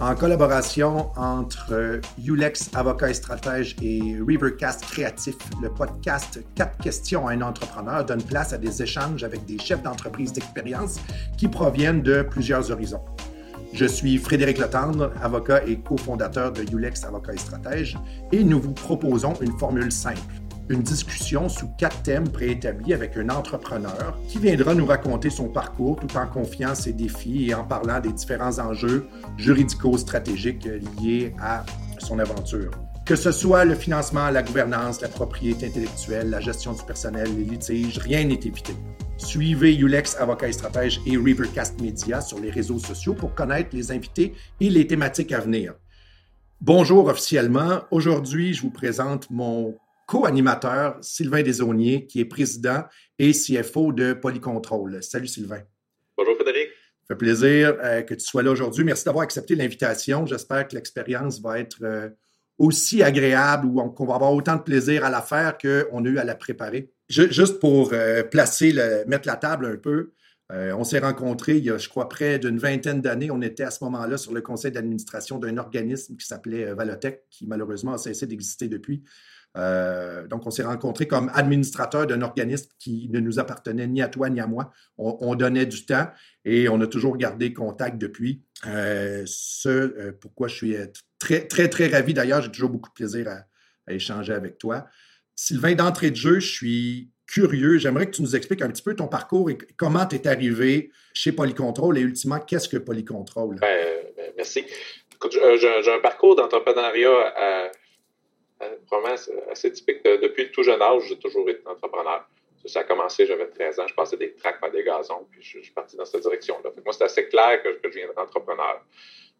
en collaboration entre Ulex Avocat et Stratège et Rivercast Créatif, le podcast 4 questions à un entrepreneur donne place à des échanges avec des chefs d'entreprise d'expérience qui proviennent de plusieurs horizons. Je suis Frédéric Letendre, avocat et cofondateur de Ulex Avocat et Stratège, et nous vous proposons une formule simple une discussion sous quatre thèmes préétablis avec un entrepreneur qui viendra nous raconter son parcours tout en confiant ses défis et en parlant des différents enjeux juridico-stratégiques liés à son aventure. Que ce soit le financement, la gouvernance, la propriété intellectuelle, la gestion du personnel, les litiges, rien n'est évité. Suivez Ulex Avocat et Stratège et Rivercast Media sur les réseaux sociaux pour connaître les invités et les thématiques à venir. Bonjour officiellement. Aujourd'hui, je vous présente mon co-animateur Sylvain Desauniers, qui est président et CFO de Polycontrol. Salut Sylvain. Bonjour Frédéric. Ça fait plaisir euh, que tu sois là aujourd'hui. Merci d'avoir accepté l'invitation. J'espère que l'expérience va être euh, aussi agréable ou qu'on va avoir autant de plaisir à la faire qu'on a eu à la préparer. juste pour euh, placer, le, mettre la table un peu, on s'est rencontrés il y a, je crois, près d'une vingtaine d'années. On était à ce moment-là sur le conseil d'administration d'un organisme qui s'appelait Valotech, qui malheureusement a cessé d'exister depuis. Euh, donc, on s'est rencontrés comme administrateur d'un organisme qui ne nous appartenait ni à toi ni à moi. On, donnait du temps et on a toujours gardé contact depuis. Euh, ce euh, pourquoi je suis très, très, très ravi. D'ailleurs, j'ai toujours beaucoup de plaisir à, échanger avec toi. Sylvain, d'entrée de jeu, je suis curieux. J'aimerais que tu nous expliques un petit peu ton parcours et comment tu es arrivé chez Polycontrol et ultimement, qu'est-ce que Polycontrol? Ben, ben, merci. J'ai un parcours d'entrepreneuriat à vraiment assez typique. depuis le tout jeune âge, j'ai toujours été entrepreneur. Ça a commencé, j'avais 13 ans, je passais des tracts par des gazons, puis je, suis parti dans cette direction-là. Moi, c'est assez clair que, je viens d'entrepreneur.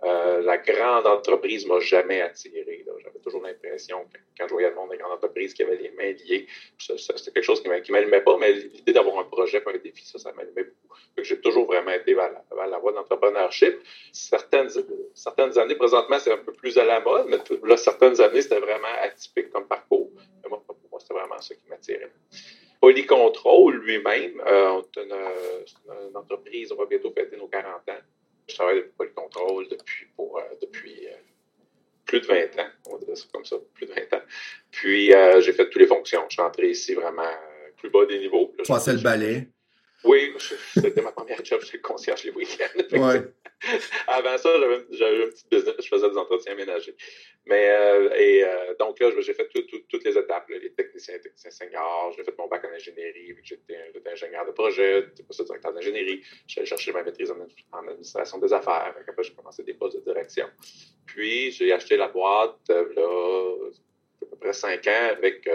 Euh, la grande entreprise m'a jamais attiré. J'avais toujours l'impression que quand je voyais le monde des grandes entreprises qui avaient les mains liées, c'était quelque chose qui m'allumait pas, mais l'idée d'avoir un projet, un défi, ça, ça m'allumait beaucoup. J'ai toujours vraiment été vers la, voie d'entrepreneurship. Certaines, certaines années, présentement, c'est un peu plus à la mode, mais là, certaines années, c'était vraiment atypique comme parcours. Mais moi, pour moi, c'était vraiment ça qui m'attirait. Polycontrol lui-même, euh, c'est une, entreprise, on va bientôt fêter nos 40 ans. Je travaille depuis Polycontrol depuis, pour, euh, depuis euh, plus de 20 ans, on va dire ça comme ça, plus de 20 ans. Puis, euh, j'ai fait toutes les fonctions. Je suis rentré ici vraiment plus bas des niveaux. Tu passais le balai. Oui, c'était ma première job, j'étais concierge les week-ends. Avant ça, j'avais un petit business, je faisais des entretiens ménagers. Mais, euh, et euh, donc là, j'ai fait toutes les étapes, les techniciens, techniciens seniors, j'ai fait mon bac en ingénierie, j'étais ingénieur de projet, j'étais pas directeur d'ingénierie, j'ai cherché ma maîtrise en, administration des affaires, après j'ai commencé des postes de direction. Puis, j'ai acheté la boîte, euh, là, à peu près cinq ans, avec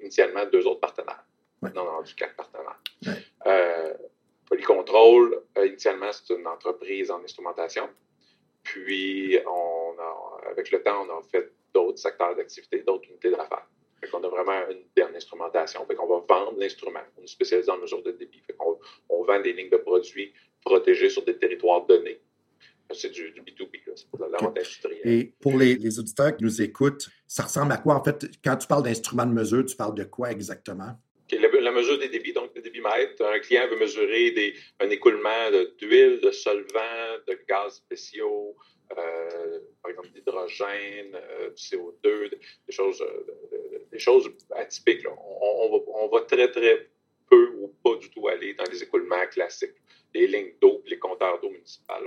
initialement deux autres partenaires. Maintenant, on a rendu quatre partenaires. Euh, Polycontrol, euh, initialement, c'est une entreprise en instrumentation. Puis, on avec le temps, on a fait d'autres secteurs d'activité, d'autres unités d'affaires. Fait qu'on a vraiment une dernière instrumentation. Fait qu'on va vendre l'instrument. On est spécialisé en mesure de débit. Fait qu'on on vend des lignes de produits protégées sur des territoires donnés. C'est du, B2B, c'est pour la vente industrielle. Et pour les, les, auditeurs qui nous écoutent, ça ressemble à quoi? En fait, quand tu parles d'instruments de mesure, tu parles de quoi exactement? La, mesure des débits, donc des débitmètres. Un client veut mesurer des, un écoulement d'huile, de, solvants, de gaz spéciaux, euh, par exemple d'hydrogène, euh, du CO2, des choses, euh, des choses atypiques. On, va, très, très peu ou pas du tout aller dans les écoulements classiques. Les lignes d'eau, les compteurs d'eau municipales,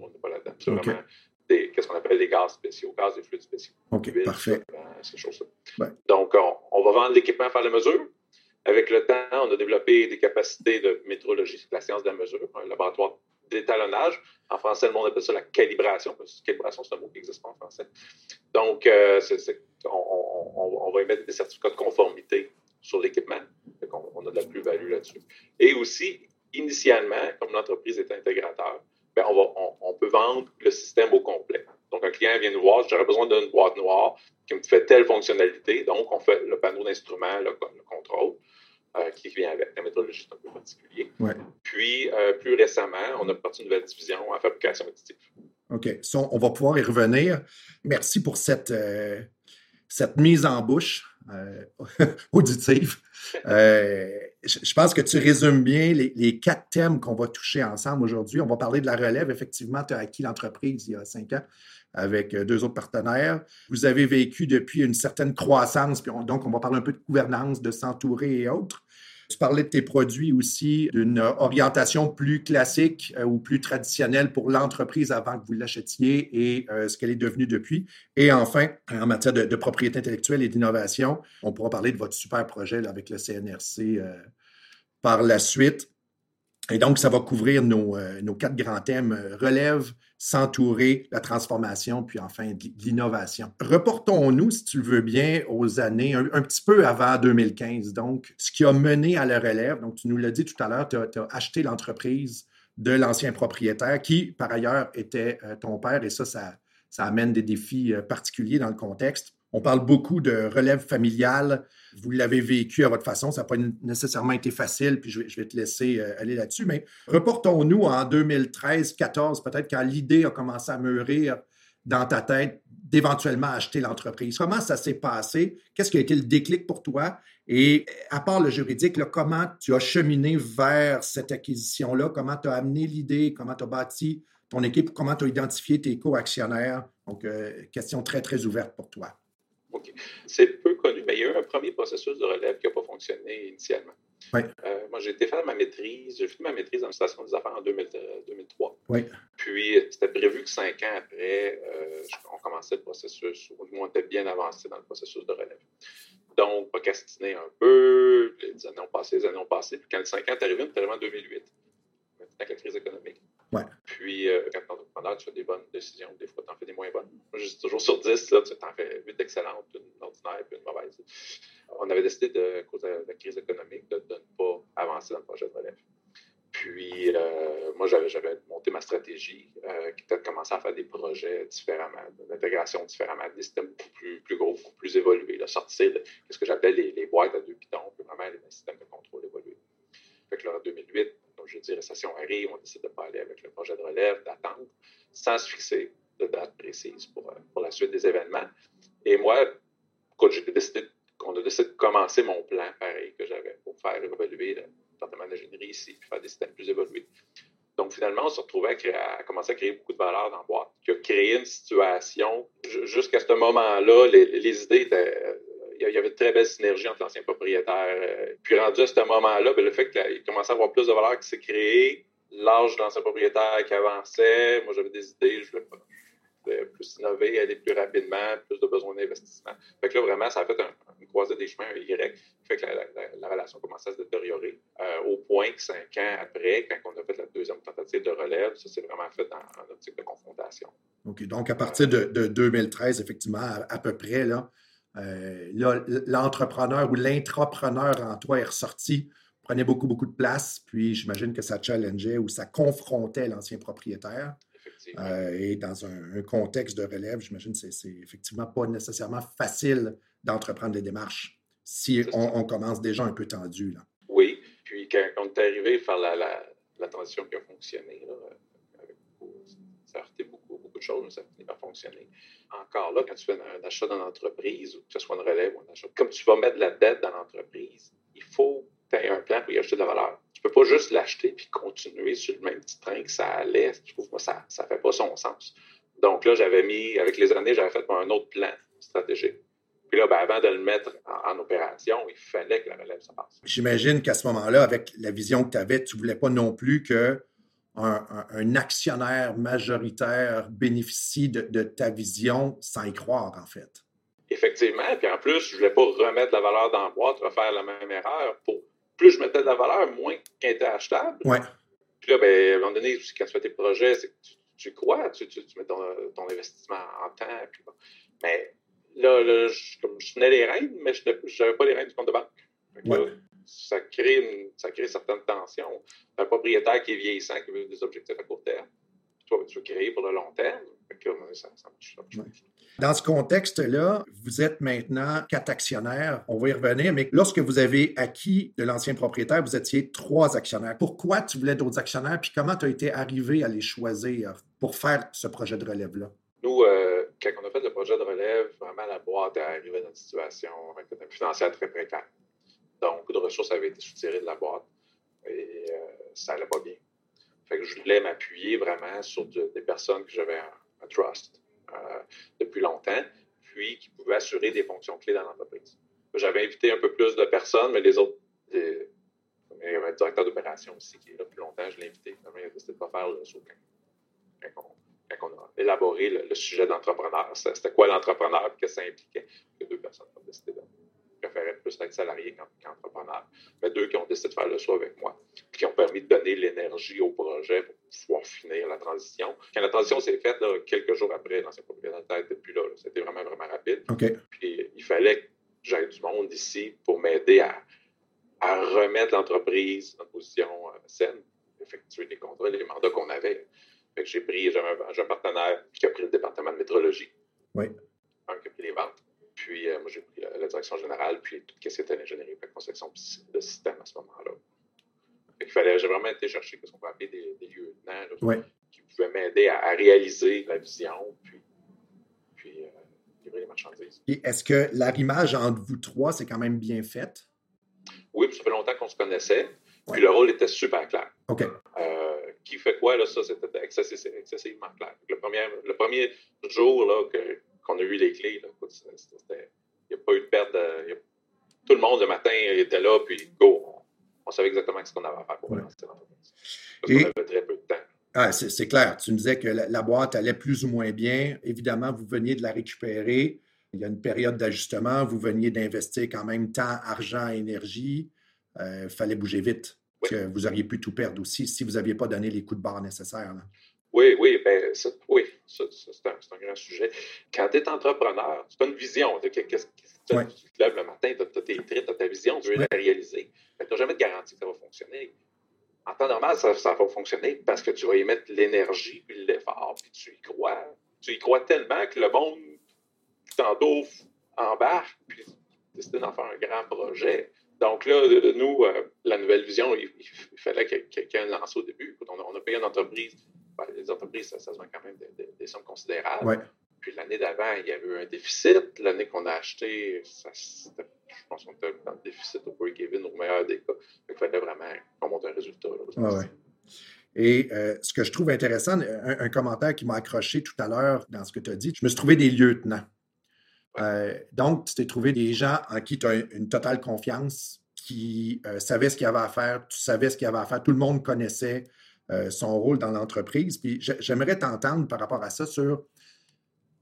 on n'est pas là-dedans. C'est vraiment qu'est-ce qu'on appelle des gaz spéciaux, gaz et fluides spéciaux. OK, parfait. Ces choses-là. Donc, on, on, va vendre l'équipement à faire la mesure. Avec le temps, on a développé des capacités de métrologie, la science de la mesure, un laboratoire d'étalonnage. En français, le monde appelle ça la calibration, calibration, c'est un mot qui n'existe pas en français. Donc, euh, on, va émettre des certificats de conformité sur l'équipement. On, a de la plus-value là-dessus. Et aussi, initialement, comme l'entreprise est intégrateur, ben on, peut vendre le système au complet. Donc, un client vient nous voir, j'aurais besoin d'une boîte noire qui me fait telle fonctionnalité. Donc, on fait le panneau d'instrument, le, contrôle. Euh, qui vient avec la méthodologie un peu particulier. Puis, euh, plus récemment, on a parti une nouvelle division en fabrication additive. OK. on va pouvoir y revenir. Merci pour cette, euh, cette mise en bouche. auditive. Je pense que tu résumes bien les, quatre thèmes qu'on va toucher ensemble aujourd'hui. On va parler de la relève. Effectivement, tu as acquis l'entreprise il y a cinq ans avec deux autres partenaires. Vous avez vécu depuis une certaine croissance, puis donc on va parler un peu de gouvernance, de s'entourer et autres. Tu parlais de tes produits aussi, d'une orientation plus classique euh, ou plus traditionnelle pour l'entreprise avant que vous l'achetiez et euh, ce qu'elle est devenue depuis. Et enfin, en matière de, propriété intellectuelle et d'innovation, on pourra parler de votre super projet avec le CNRC euh, par la suite. Et donc, ça va couvrir nos, nos quatre grands thèmes relève, s'entourer, la transformation, puis enfin l'innovation. Reportons-nous, si tu le veux bien, aux années un, petit peu avant 2015. Donc, ce qui a mené à la relève, donc tu nous l'as dit tout à l'heure, tu as, acheté l'entreprise de l'ancien propriétaire qui, par ailleurs, était euh, ton père, et ça, ça, amène des défis euh, particuliers dans le contexte. On parle beaucoup de relève familiale. Vous l'avez vécu à votre façon. Ça n'a pas nécessairement été facile, puis je vais, te laisser euh, aller là-dessus. Mais reportons-nous en 2013-14, peut-être quand l'idée a commencé à mûrir dans ta tête d'éventuellement acheter l'entreprise. Comment ça s'est passé? Qu'est-ce qui a été le déclic pour toi? Et à part le juridique, comment tu as cheminé vers cette acquisition-là? Comment tu as amené l'idée? Comment tu as bâti ton équipe? Comment tu as identifié tes co-actionnaires? Donc, euh, question très, très ouverte pour toi. C'est peu connu, mais il y a eu un premier processus de relève qui n'a pas fonctionné initialement. Euh, moi, j'ai été faire ma maîtrise, j'ai fait ma maîtrise en station des affaires en 2003. Oui. Puis, c'était prévu que cinq ans après, euh, on commençait le processus, ou on était bien avancé dans le processus de relève. Donc, procrastiner un peu, les années ont passé, les années ont passé. Puis, quand les cinq ans est arrivé, on était arrivé en 2008, avec la crise économique. Puis, euh, quand tu es entrepreneur, tu fais des bonnes décisions. Des fois, tu en fais des moins bonnes. Moi, je dis toujours sur 10, là, tu en fais 8 excellentes, une ordinaire et une mauvaise. On avait décidé, de, à cause de la crise économique, de, ne pas avancer dans le projet de relève. Puis, euh, moi, j'avais monté ma stratégie euh, qui était de commencer à faire des projets différemment, d'intégration différemment, des systèmes beaucoup plus, gros, beaucoup plus évolués, de sortir de ce que j'appelais les, les, boîtes à deux pitons, puis vraiment les systèmes de contrôle évolués. Fait que là, en 2008, je dis, récession arrive, on décide de ne pas aller avec le projet de relève, d'attendre, sans se fixer de date précise pour, euh, pour la suite des événements. Et moi, quand j'ai décidé, on a décidé de commencer mon plan pareil que j'avais pour faire évoluer le département d'ingénierie ici, puis faire des systèmes plus évolués. Donc, finalement, on se retrouvait à, commencer à créer beaucoup de valeur dans la boîte, qui a créé une situation, jusqu'à ce moment-là, les, les, idées étaient il y avait de très belle synergie entre l'ancien propriétaire. Euh, puis rendu à ce moment-là, ben, le fait qu'il commençait à avoir plus de valeur qui s'est créé, l'âge de l'ancien propriétaire qui avançait, moi j'avais des idées, je voulais, plus innover, aller plus rapidement, plus de besoins d'investissement. Fait que là, vraiment, ça a fait un, une croisée des chemins, un Y, fait que la, relation commençait à se détériorer, euh, au point que cinq ans après, quand on a fait la deuxième tentative de relève, ça s'est vraiment fait en optique de confrontation. OK, donc à partir de, 2013, effectivement, à peu près, là, euh, là, l'entrepreneur ou l'intrapreneur en toi est ressorti, prenait beaucoup, beaucoup de place, puis j'imagine que ça challengeait ou ça confrontait l'ancien propriétaire. Euh, et dans un, contexte de relève, j'imagine que c'est effectivement pas nécessairement facile d'entreprendre des démarches si on, commence déjà un peu tendu. Là. Oui, puis quand on est arrivé à faire la, la, transition qui a fonctionné, choses, mais ça a fini par fonctionner encore là, quand tu fais un, achat dans l'entreprise, ou que ce soit une relève ou un achat, comme tu vas mettre de la dette dans l'entreprise, il faut que tu aies un plan pour y acheter de la valeur. Tu ne peux pas juste l'acheter puis continuer sur le même petit train que ça allait. Je trouve que ça ne fait pas son sens. Donc là, j'avais mis, avec les années, j'avais fait un autre plan stratégique. Puis là, ben, avant de le mettre en, opération, il fallait que la relève se passe. J'imagine qu'à ce moment-là, avec la vision que tu avais, tu ne voulais pas non plus que un, actionnaire majoritaire bénéficie de, ta vision sans y croire, en fait. Effectivement. Puis en plus, je ne voulais pas remettre la valeur dans la boîte, refaire la même erreur. Pour, plus je mettais de la valeur, moins qu'elle était achetable. Ouais. Puis là, ben, à un moment donné, quand tu fais tes projets, c'est que tu, crois, tu, mets ton, investissement en temps. Mais là, je, comme je tenais les rênes, mais je n'avais pas les rênes du compte de banque ça crée, ça crée certaines tensions. Un propriétaire qui est vieillissant, qui veut des objectifs à court terme, toi, tu veux créer pour le long terme? Dans ce contexte-là, vous êtes maintenant quatre actionnaires. On va y revenir, mais lorsque vous avez acquis de l'ancien propriétaire, vous étiez trois actionnaires. Pourquoi tu voulais d'autres actionnaires, puis comment tu as été arrivé à les choisir pour faire ce projet de relève-là? nous, euh, quand on a fait le projet de relève, vraiment la boîte est arrivée dans une situation financière très précaire. Donc, beaucoup de ressources avaient été soutirées de la boîte et euh, ça n'allait pas bien. Fait que je voulais m'appuyer vraiment sur des personnes que j'avais un, trust euh, depuis longtemps, puis qui pouvaient assurer des fonctions clés dans l'entreprise. J'avais invité un peu plus de personnes, mais les autres, il y avait un directeur d'opération aussi qui est là depuis longtemps, je l'ai invité. Il a décidé de pas faire le saut quand, on, a élaboré le, sujet d'entrepreneur. C'était quoi l'entrepreneur? Que ça impliquait? Que deux personnes ont décidé de préféraient plus être salarié qu'entrepreneur. Mais deux qui ont décidé de faire le saut avec moi, qui ont permis de donner l'énergie au projet pour pouvoir finir la transition. Quand la transition s'est faite, quelques jours après, l'ancien propriétaire n'était plus là. C'était vraiment, vraiment rapide. Puis il fallait que j'aille du monde ici pour m'aider à, remettre l'entreprise en position euh, saine, effectuer les contrats, les mandats qu'on avait. j'ai pris, j'ai un, partenaire qui a pris le département de métrologie. Oui. Un qui a pris les ventes. Puis euh, moi, j'ai pris la, direction générale, puis tout ce qui était l'ingénierie la conception de système à ce moment-là. Il fallait, j'ai vraiment été chercher ce qu'on peut appeler des, des lieutenants qui pouvaient m'aider à, réaliser la vision, puis, puis euh, livrer les marchandises. Et est-ce que l'arrimage entre vous trois, c'est quand même bien fait? Oui, puis ça fait longtemps qu'on se connaissait. Puis le rôle était super clair. OK. Euh, qui fait quoi, là, ça, c'était excessivement clair. Le premier, le premier jour là, que, qu'on a eu les clés. Il n'y a pas eu de perte. De, tout le monde le matin était là, puis go. On, savait exactement ce qu'on avait à faire pour lancer l'entreprise. Parce qu'on avait très peu de temps. Ah, c'est clair. Tu me disais que la, boîte allait plus ou moins bien. Évidemment, vous veniez de la récupérer. Il y a une période d'ajustement. Vous veniez d'investir quand même temps, argent, énergie. Il euh, fallait bouger vite. Que vous auriez pu tout perdre aussi si vous n'aviez pas donné les coups de barre nécessaires. Oui, oui, ben, oui, ça, c'est un, grand sujet. Quand tu es entrepreneur, tu as une vision. Tu, tu te lèves le matin, tu as tes traits, tu as ta vision, tu veux la réaliser. Mais tu n'as jamais de garantie que ça va fonctionner. En temps normal, ça, va fonctionner parce que tu vas y mettre l'énergie puis l'effort, puis tu y crois. Tu y crois tellement que le monde t'entoure embarque, puis décide d'en faire un grand projet. Donc là, nous, euh, la nouvelle vision, il, fallait que quelqu'un lance au début. on, a, on a payé une entreprise ben, les entreprises, ça, ça se vend quand même des, sommes considérables. Puis l'année d'avant, il y avait eu un déficit. L'année qu'on a acheté, ça, je pense qu'on était dans le déficit au break-even au meilleur des cas. il fallait vraiment qu'on monte un résultat. Et euh, ce que je trouve intéressant, un, commentaire qui m'a accroché tout à l'heure dans ce que tu as dit, je me suis trouvé des lieutenants. Euh, donc, tu t'es trouvé des gens en qui tu as une totale confiance, qui euh, savaient ce qu'il y avait à faire, tu savais ce qu'il y avait à faire, tout le monde connaissait euh, son rôle dans l'entreprise. Puis j'aimerais t'entendre par rapport à ça sur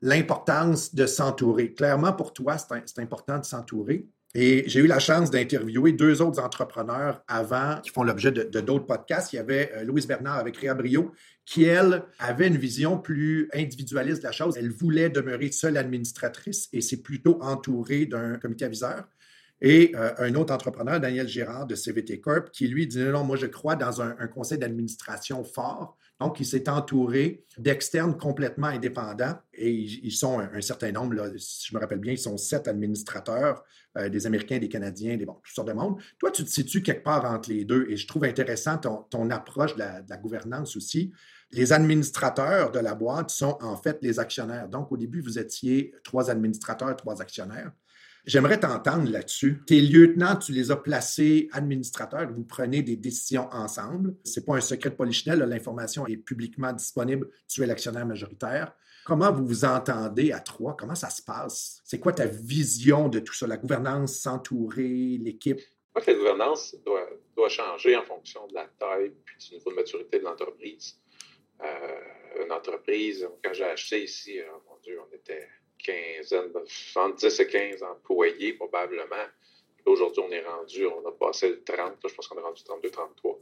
l'importance de s'entourer. Clairement, pour toi, c'est important de s'entourer. Et j'ai eu la chance d'interviewer deux autres entrepreneurs avant qui font l'objet de d'autres podcasts. Il y avait euh, Louise Bernard avec Réa Brio, qui, elle, avait une vision plus individualiste de la chose. Elle voulait demeurer seule administratrice et c'est plutôt entourée d'un comité aviseur. Et euh, un autre entrepreneur, Daniel Girard de CVT Corp, qui lui dit non, moi je crois dans un, conseil d'administration fort. Donc, il s'est entouré d'externes complètement indépendants et ils, sont un, certain nombre, là, si je me rappelle bien, ils sont sept administrateurs, euh, des Américains, des Canadiens, des bon, toutes sortes de monde. Toi, tu te situes quelque part entre les deux et je trouve intéressant ton, ton approche de la, de la gouvernance aussi. Les administrateurs de la boîte sont en fait les actionnaires. Donc, au début, vous étiez trois administrateurs, trois actionnaires. J'aimerais t'entendre là-dessus. Tes lieutenants, tu les as placés administrateurs, vous prenez des décisions ensemble. C'est pas un secret de polichinelle, l'information est publiquement disponible. Tu es l'actionnaire majoritaire. Comment vous vous entendez à trois? Comment ça se passe? C'est quoi ta vision de tout ça? La gouvernance, s'entourer, l'équipe? Je crois que la gouvernance doit, changer en fonction de la taille et du niveau de maturité de l'entreprise. Euh, une entreprise, quand j'ai acheté ici, oh mon Dieu, on était quinzaine, 10 et 15 employés probablement. Aujourd'hui, on est rendu, on a passé le 30, je pense qu'on est rendu 32, 33.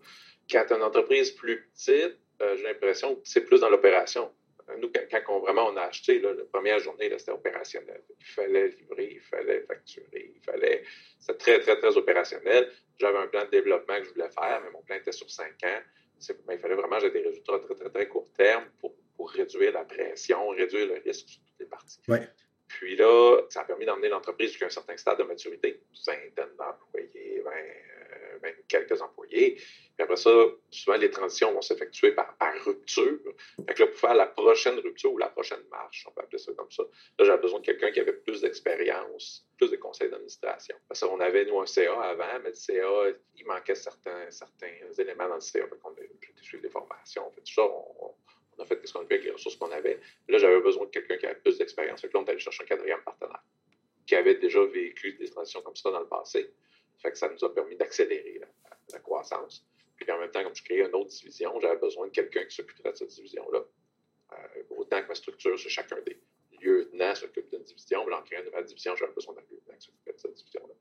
Quand une entreprise plus petite, euh, j'ai l'impression que c'est plus dans l'opération. Nous, quand, on, vraiment on a acheté, la première journée, c'était opérationnel. Il fallait livrer, il fallait facturer, il fallait. C'était très, très, très opérationnel. J'avais un plan de développement que je voulais faire, mais mon plan était sur cinq ans. Mais il fallait vraiment j'ai des résultats très, très, très court terme pour pour réduire la pression, réduire le risque les parties. Puis là, ça a permis d'emmener l'entreprise jusqu'à un certain stade de maturité, vingtaine d'employés, 20, même quelques employés. Puis après ça, souvent, les transitions vont s'effectuer par, rupture. Fait que là, pour faire la prochaine rupture ou la prochaine marche, on peut appeler ça comme ça, là, j'avais besoin de quelqu'un qui avait plus d'expérience, plus de conseils d'administration. Parce qu'on avait, nous, un CA avant, mais le CA, il manquait certains, certains éléments dans le CA. Fait qu'on a suivi des formations, on fait tout ça. On, a fait ce qu'on avait avec les ressources qu'on avait? Là, j'avais besoin de quelqu'un qui avait plus d'expérience. Que là, on est allé chercher un quatrième partenaire qui avait déjà vécu des transitions comme ça dans le passé. Fait que ça nous a permis d'accélérer la, croissance. Puis en même temps, comme je créais une autre division, j'avais besoin de quelqu'un qui s'occuperait de cette division-là. Euh, autant que ma structure, c'est chacun des lieutenants s'occupe d'une division, mais en créant une nouvelle division, j'avais besoin d'un lieutenant qui s'occupait de cette division-là.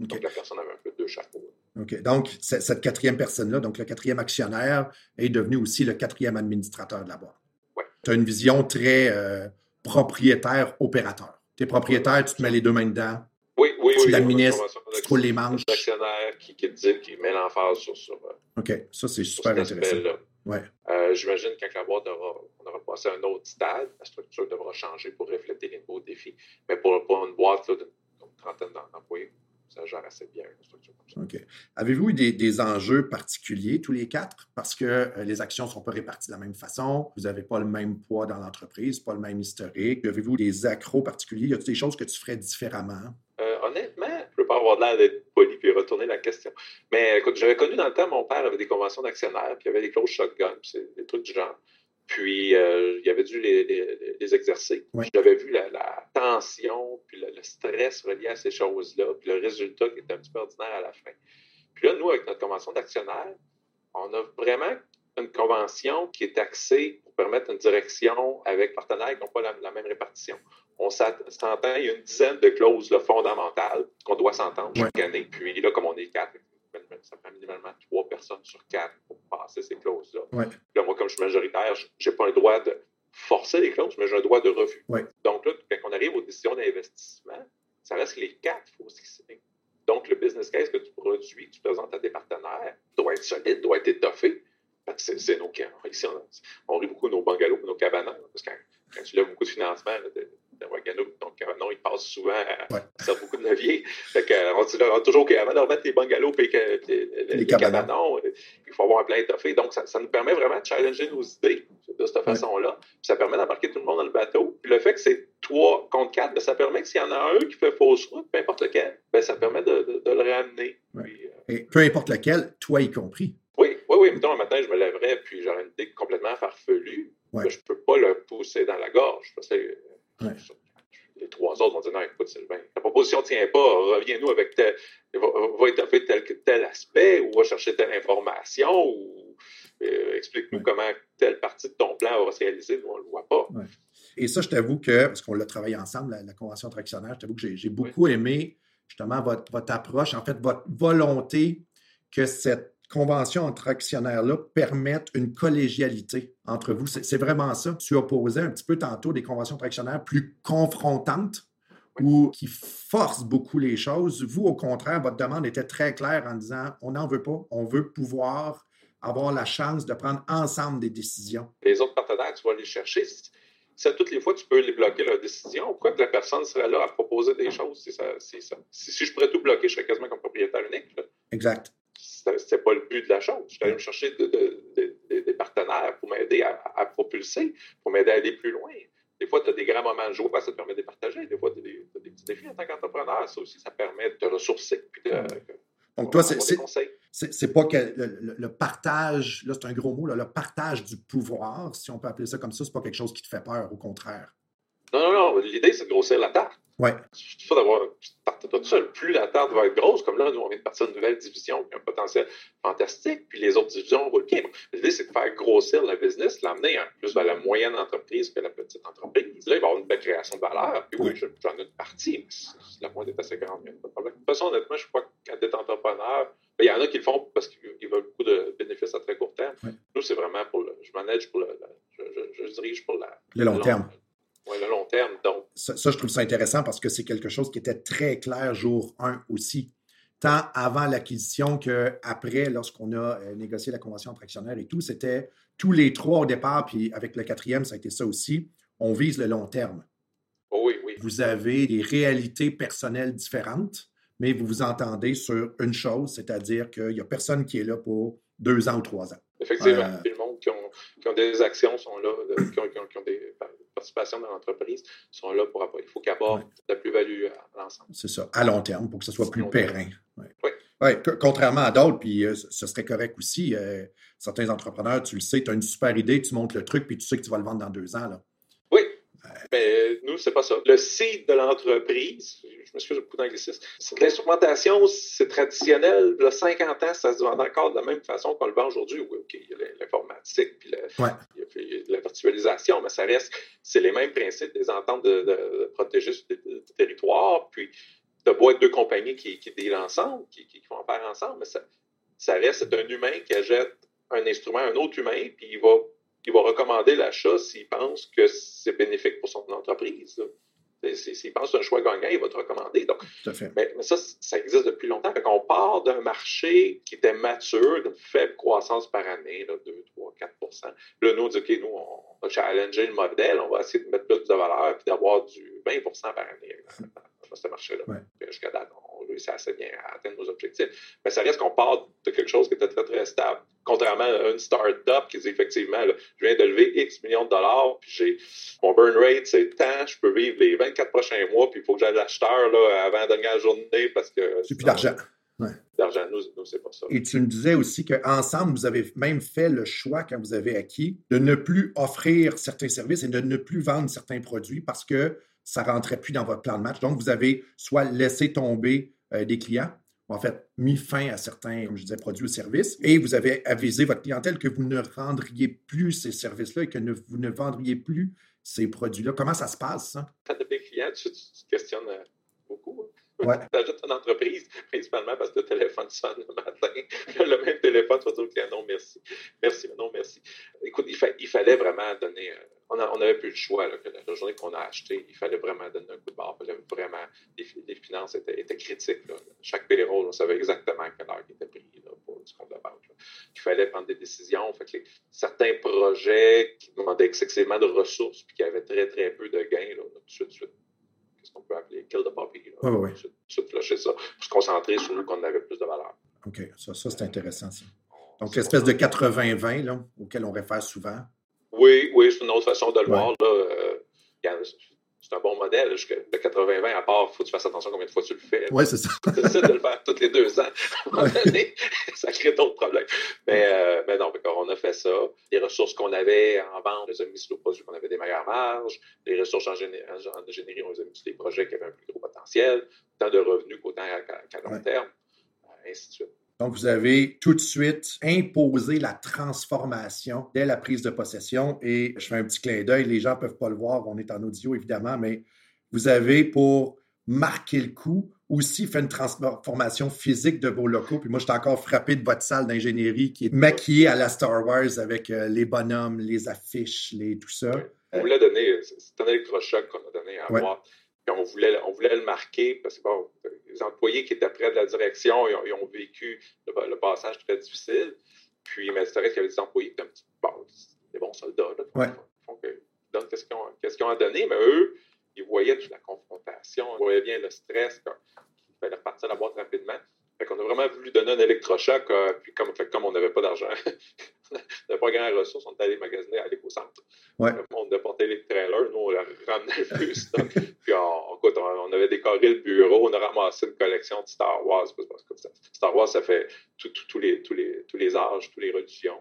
Donc la personne avait un peu deux chapeaux. Donc, cette quatrième personne-là, donc le quatrième actionnaire, est devenu aussi le quatrième administrateur de la boîte. Oui. Tu as une vision très euh, propriétaire-opérateur. Tu es propriétaire, tu te mets les deux mains dedans. Oui, oui, tu oui. l'administres, tu roules les manches. L'actionnaire qui, qui, dit, qui met l'emphase sur, ça. Euh, OK, ça, c'est super intéressant. Ouais. Euh, J'imagine que quand la boîte aura, on aura passé à un autre stade, la structure devra changer pour refléter les nouveaux défis. Mais pour, pour une boîte d'une trentaine d'employés, ça gère assez bien une structure comme ça. OK. Avez-vous eu des, des, enjeux particuliers, tous les quatre? Parce que euh, les actions ne sont pas réparties de la même façon, vous n'avez pas le même poids dans l'entreprise, pas le même historique. Avez-vous des accros particuliers? Y a-t-il des choses que tu ferais différemment? Euh, honnêtement, je ne veux pas avoir l'air d'être poli puis retourner la question. Mais écoute, j'avais connu dans le temps, mon père avait des conventions d'actionnaires, puis il y avait des clauses shotgun, c'est des trucs du genre. Puis, euh, il avait dû les, les, exercer. J'avais vu la, tension, le, stress relié à ces choses-là, puis le résultat qui était un petit peu ordinaire à la fin. Puis là, nous, avec notre convention d'actionnaire, on a vraiment une convention qui est axée pour permettre une direction avec partenaires qui n'ont pas la, même répartition. On s'entend, il y a une dizaine de clauses fondamentales qu'on doit s'entendre chaque année. Puis là, comme on est quatre, ça prend minimalement trois personnes sur quatre pour passer ces clauses-là. Là, moi, comme je suis majoritaire, je n'ai pas le droit de forcer les clauses, mais j'ai un droit de refus. Donc là, on arrive aux décisions d'investissement, ça reste les quatre, faut aussi. Donc, le business case que tu produis, que tu présentes à tes partenaires, doit être solide, doit être étoffé. C'est nos Ici, on, on rit beaucoup nos bungalows nos cabanes. Parce que quand, tu lèves beaucoup de financement, donc, non, il passe souvent à, beaucoup de naviers. Fait on dit toujours qu'avant de remettre les bungalows et les, les, cabanons, il faut avoir un plan étoffé. Donc, ça, nous permet vraiment de challenger nos idées de cette façon-là. ça permet d'embarquer tout le monde dans le bateau. Puis le fait que c'est trois contre quatre, ben, ça permet que s'il y en a un qui fait fausse route, peu importe lequel, ben, ça permet de, le ramener. Euh, et peu importe lequel, toi y compris. Oui, oui, oui. Mettons, un matin, je me lèverais, puis j'aurais une idée complètement farfelue. je ne peux pas le pousser dans la gorge. Parce que les trois autres vont dire non, écoute, Sylvain, la proposition ne tient pas, reviens-nous avec tel, va, étoffer tel, tel aspect ou va chercher telle information ou euh, explique-nous comment telle partie de ton plan va se réaliser, nous on ne le voit pas. Et ça, je t'avoue que, parce qu'on l'a travaillé ensemble, la, convention tractionnaire, je t'avoue que j'ai beaucoup aimé justement votre, votre approche, en fait, votre volonté que cette convention entre actionnaires-là permettent une collégialité entre vous. C'est vraiment ça. Tu opposais un petit peu tantôt des conventions entre actionnaires plus confrontantes ou qui forcent beaucoup les choses. Vous, au contraire, votre demande était très claire en disant on n'en veut pas, on veut pouvoir avoir la chance de prendre ensemble des décisions. Les autres partenaires, tu vas les chercher. Si, toutes les fois tu peux les bloquer leur décision, pourquoi que la personne serait là à proposer des choses? Si, ça, si, si, je pourrais tout bloquer, je serais quasiment comme propriétaire unique. Exact c'était pas le but de la chose. Je suis allé me chercher des partenaires pour m'aider à, propulser, pour m'aider à aller plus loin. Des fois, tu as des grands moments de joie, ça te permet de partager. Des fois, tu as, des petits défis en tant qu'entrepreneur. Ça aussi, ça permet de te ressourcer. Donc, toi, c'est pas que le, partage, là, c'est un gros mot, le partage du pouvoir, si on peut appeler ça comme ça, c'est pas quelque chose qui te fait peur, au contraire. Non, non, non. L'idée, c'est de grossir la tarte. Ouais. C'est d'avoir tout seul. Plus la tarte va être grosse, comme là, nous, on vient de partir d'une nouvelle division qui a un potentiel fantastique, puis les autres divisions roulent bien. L'idée, c'est de faire grossir le business, l'amener plus vers la moyenne entreprise que la petite entreprise. Là, il va y avoir une belle création de valeur. Puis oui, j'en ai une partie, mais la moindre est assez grande, il n'y a pas de problème. De toute façon, honnêtement, je crois qu'à être entrepreneur, ben, il y en a qui le font parce qu'ils veulent beaucoup de bénéfices à très court terme. Nous, c'est vraiment pour le. Je manage pour le. je, je, dirige pour la, le long terme. Ça, je trouve ça intéressant parce que c'est quelque chose qui était très clair jour 1 aussi. Tant avant l'acquisition qu'après, lorsqu'on a euh, négocié la convention entre actionnaires et tout, c'était tous les trois au départ, puis avec le quatrième, ça a été ça aussi. On vise le long terme. Oh oui, oui. Vous avez des réalités personnelles différentes, mais vous vous entendez sur une chose, c'est-à-dire qu'il n'y a personne qui est là pour deux ans ou trois ans. Effectivement, euh, tout le monde qui ont, des actions sont là, qui, ont, des participations dans l'entreprise sont là pour Il faut qu'ils apportent la plus-value à, l'ensemble. C'est ça, à long terme, pour que ce soit plus périn. Oui. Ouais, contrairement à d'autres, puis euh, ce serait correct aussi. Euh, certains entrepreneurs, tu le sais, tu as une super idée, tu montes le truc, puis tu sais que tu vas le vendre dans deux ans. Là. Mais nous, c'est pas ça. Le seed de l'entreprise, je m'excuse beaucoup d'anglicisme, c'est l'instrumentation, c'est traditionnel. Le 50 ans, ça se vend encore de la même façon qu'on le vend aujourd'hui. Oui, OK, il y a l'informatique, puis la virtualisation, mais ça reste, c'est les mêmes principes des ententes de, de, protéger le territoire, puis de beau être deux compagnies qui, qui dealent ensemble, qui, qui, font affaire ensemble, mais ça, ça reste, c'est un humain qui achète un instrument à un autre humain, puis il va, il va recommander l'achat s'il pense que c'est bénéfique pour son entreprise. S'il pense que c'est un choix gagnant, il va te recommander. Donc, Mais, ça, ça existe depuis longtemps. Fait on part d'un marché qui était mature, de faible croissance par année, là, 2, 3, 4 Là, nous, on dit, OK, nous, on va challenger le modèle, on va essayer de mettre plus de valeur et d'avoir du 20% par année dans ce marché-là. Jusqu'à date, on réussit assez bien à atteindre nos objectifs. Mais ça reste qu'on part de quelque chose qui était très, très stable. Contrairement à une start-up qui dit effectivement, je viens de lever X millions de dollars, puis j'ai mon burn rate, c'est tant, je peux vivre les 24 prochains mois, puis il faut que j'aille l'acheteur avant la dernière journée parce que. C'est plus d'argent. Ouais. D'argent, nous, nous c'est pas ça. Et tu me disais aussi qu'ensemble, vous avez même fait le choix, quand vous avez acquis, de ne plus offrir certains services et de ne plus vendre certains produits parce que ça ne rentrait plus dans votre plan de match. Donc, vous avez soit laissé tomber euh, des clients, ou en fait mis fin à certains, produits ou services, et vous avez avisé votre clientèle que vous ne rendriez plus ces services-là et que vous ne vendriez plus ces produits-là. Comment ça se passe, ça? Des clients? Ouais. Tu ajoutes ton entreprise, principalement parce que le téléphone sonne le matin. le même téléphone, tu vas dire au client non, merci. Merci, non, merci. Écoute, il, fallait vraiment donner. Euh, on n'avait plus le choix. Là, que la journée qu'on a acheté, il fallait vraiment donner un coup de barre. Vraiment, les, finances étaient, critiques. Chaque payroll, on savait exactement quelle heure qui était pris pour du compte de banque. Il fallait prendre des décisions. Fait certains projets qui demandaient excessivement de ressources puis qui avaient très, très peu de gains, là, tout de suite ce qu'on peut appeler kill the puppy. Là, oui, oui. Se, flusher ça, pour se concentrer sur nous qu'on avait plus de valeur. OK, ça, ça c'est intéressant. Ça. Donc, l'espèce de 80-20 auquel on réfère souvent. Oui, oui, c'est une autre façon de le voir. Là. Euh, c'est un bon modèle. Le 80-20, à part, il faut que tu fasses attention combien de fois tu le fais. Oui, c'est ça. c'est de le faire tous les deux ans. ça crée d'autres problèmes. Mais, euh, mais non, on a fait ça. Les ressources qu'on avait en vente, on les a mis sur le produit qu'on avait des meilleures marges. Les ressources en, ingénierie, on les a mis sur des projets qui avaient un plus gros potentiel, tant de revenus qu'autant qu'à long terme, euh, ainsi de suite. Donc, vous avez tout de suite imposé la transformation dès la prise de possession. Et je fais un petit clin d'œil, les gens ne peuvent pas le voir, on est en audio évidemment, mais vous avez pour marquer le coup aussi fait une transformation physique de vos locaux. Puis moi, j'étais encore frappé de votre salle d'ingénierie qui est maquillée à la Star Wars avec euh, les bonhommes, les affiches, les, tout ça. On voulait donner, c'est un électrochoc qu'on a donné à on voulait, on voulait le marquer parce que les employés qui étaient près de la direction, ils ont, vécu le, passage très difficile. Puis, mais c'est vrai qu'il y avait des employés qui étaient un petit bon, des bons soldats. Là, qu'est-ce qu'ils ont, à donner, mais eux, ils voyaient toute la confrontation, ils voyaient bien le stress, qu'il fallait repartir la boîte rapidement. Fait qu'on a vraiment voulu donner un électrochoc, euh, puis comme, comme on n'avait pas d'argent, on n'avait pas grand ressources, on est allé magasiner à l'éco-centre. Ouais. On a porté les trailers, nous, on a ramené le plus puis on, on, avait décoré le bureau, on a ramassé une collection de Star Wars. Star Wars, ça fait tous les, tous les, tous les âges, toutes les religions.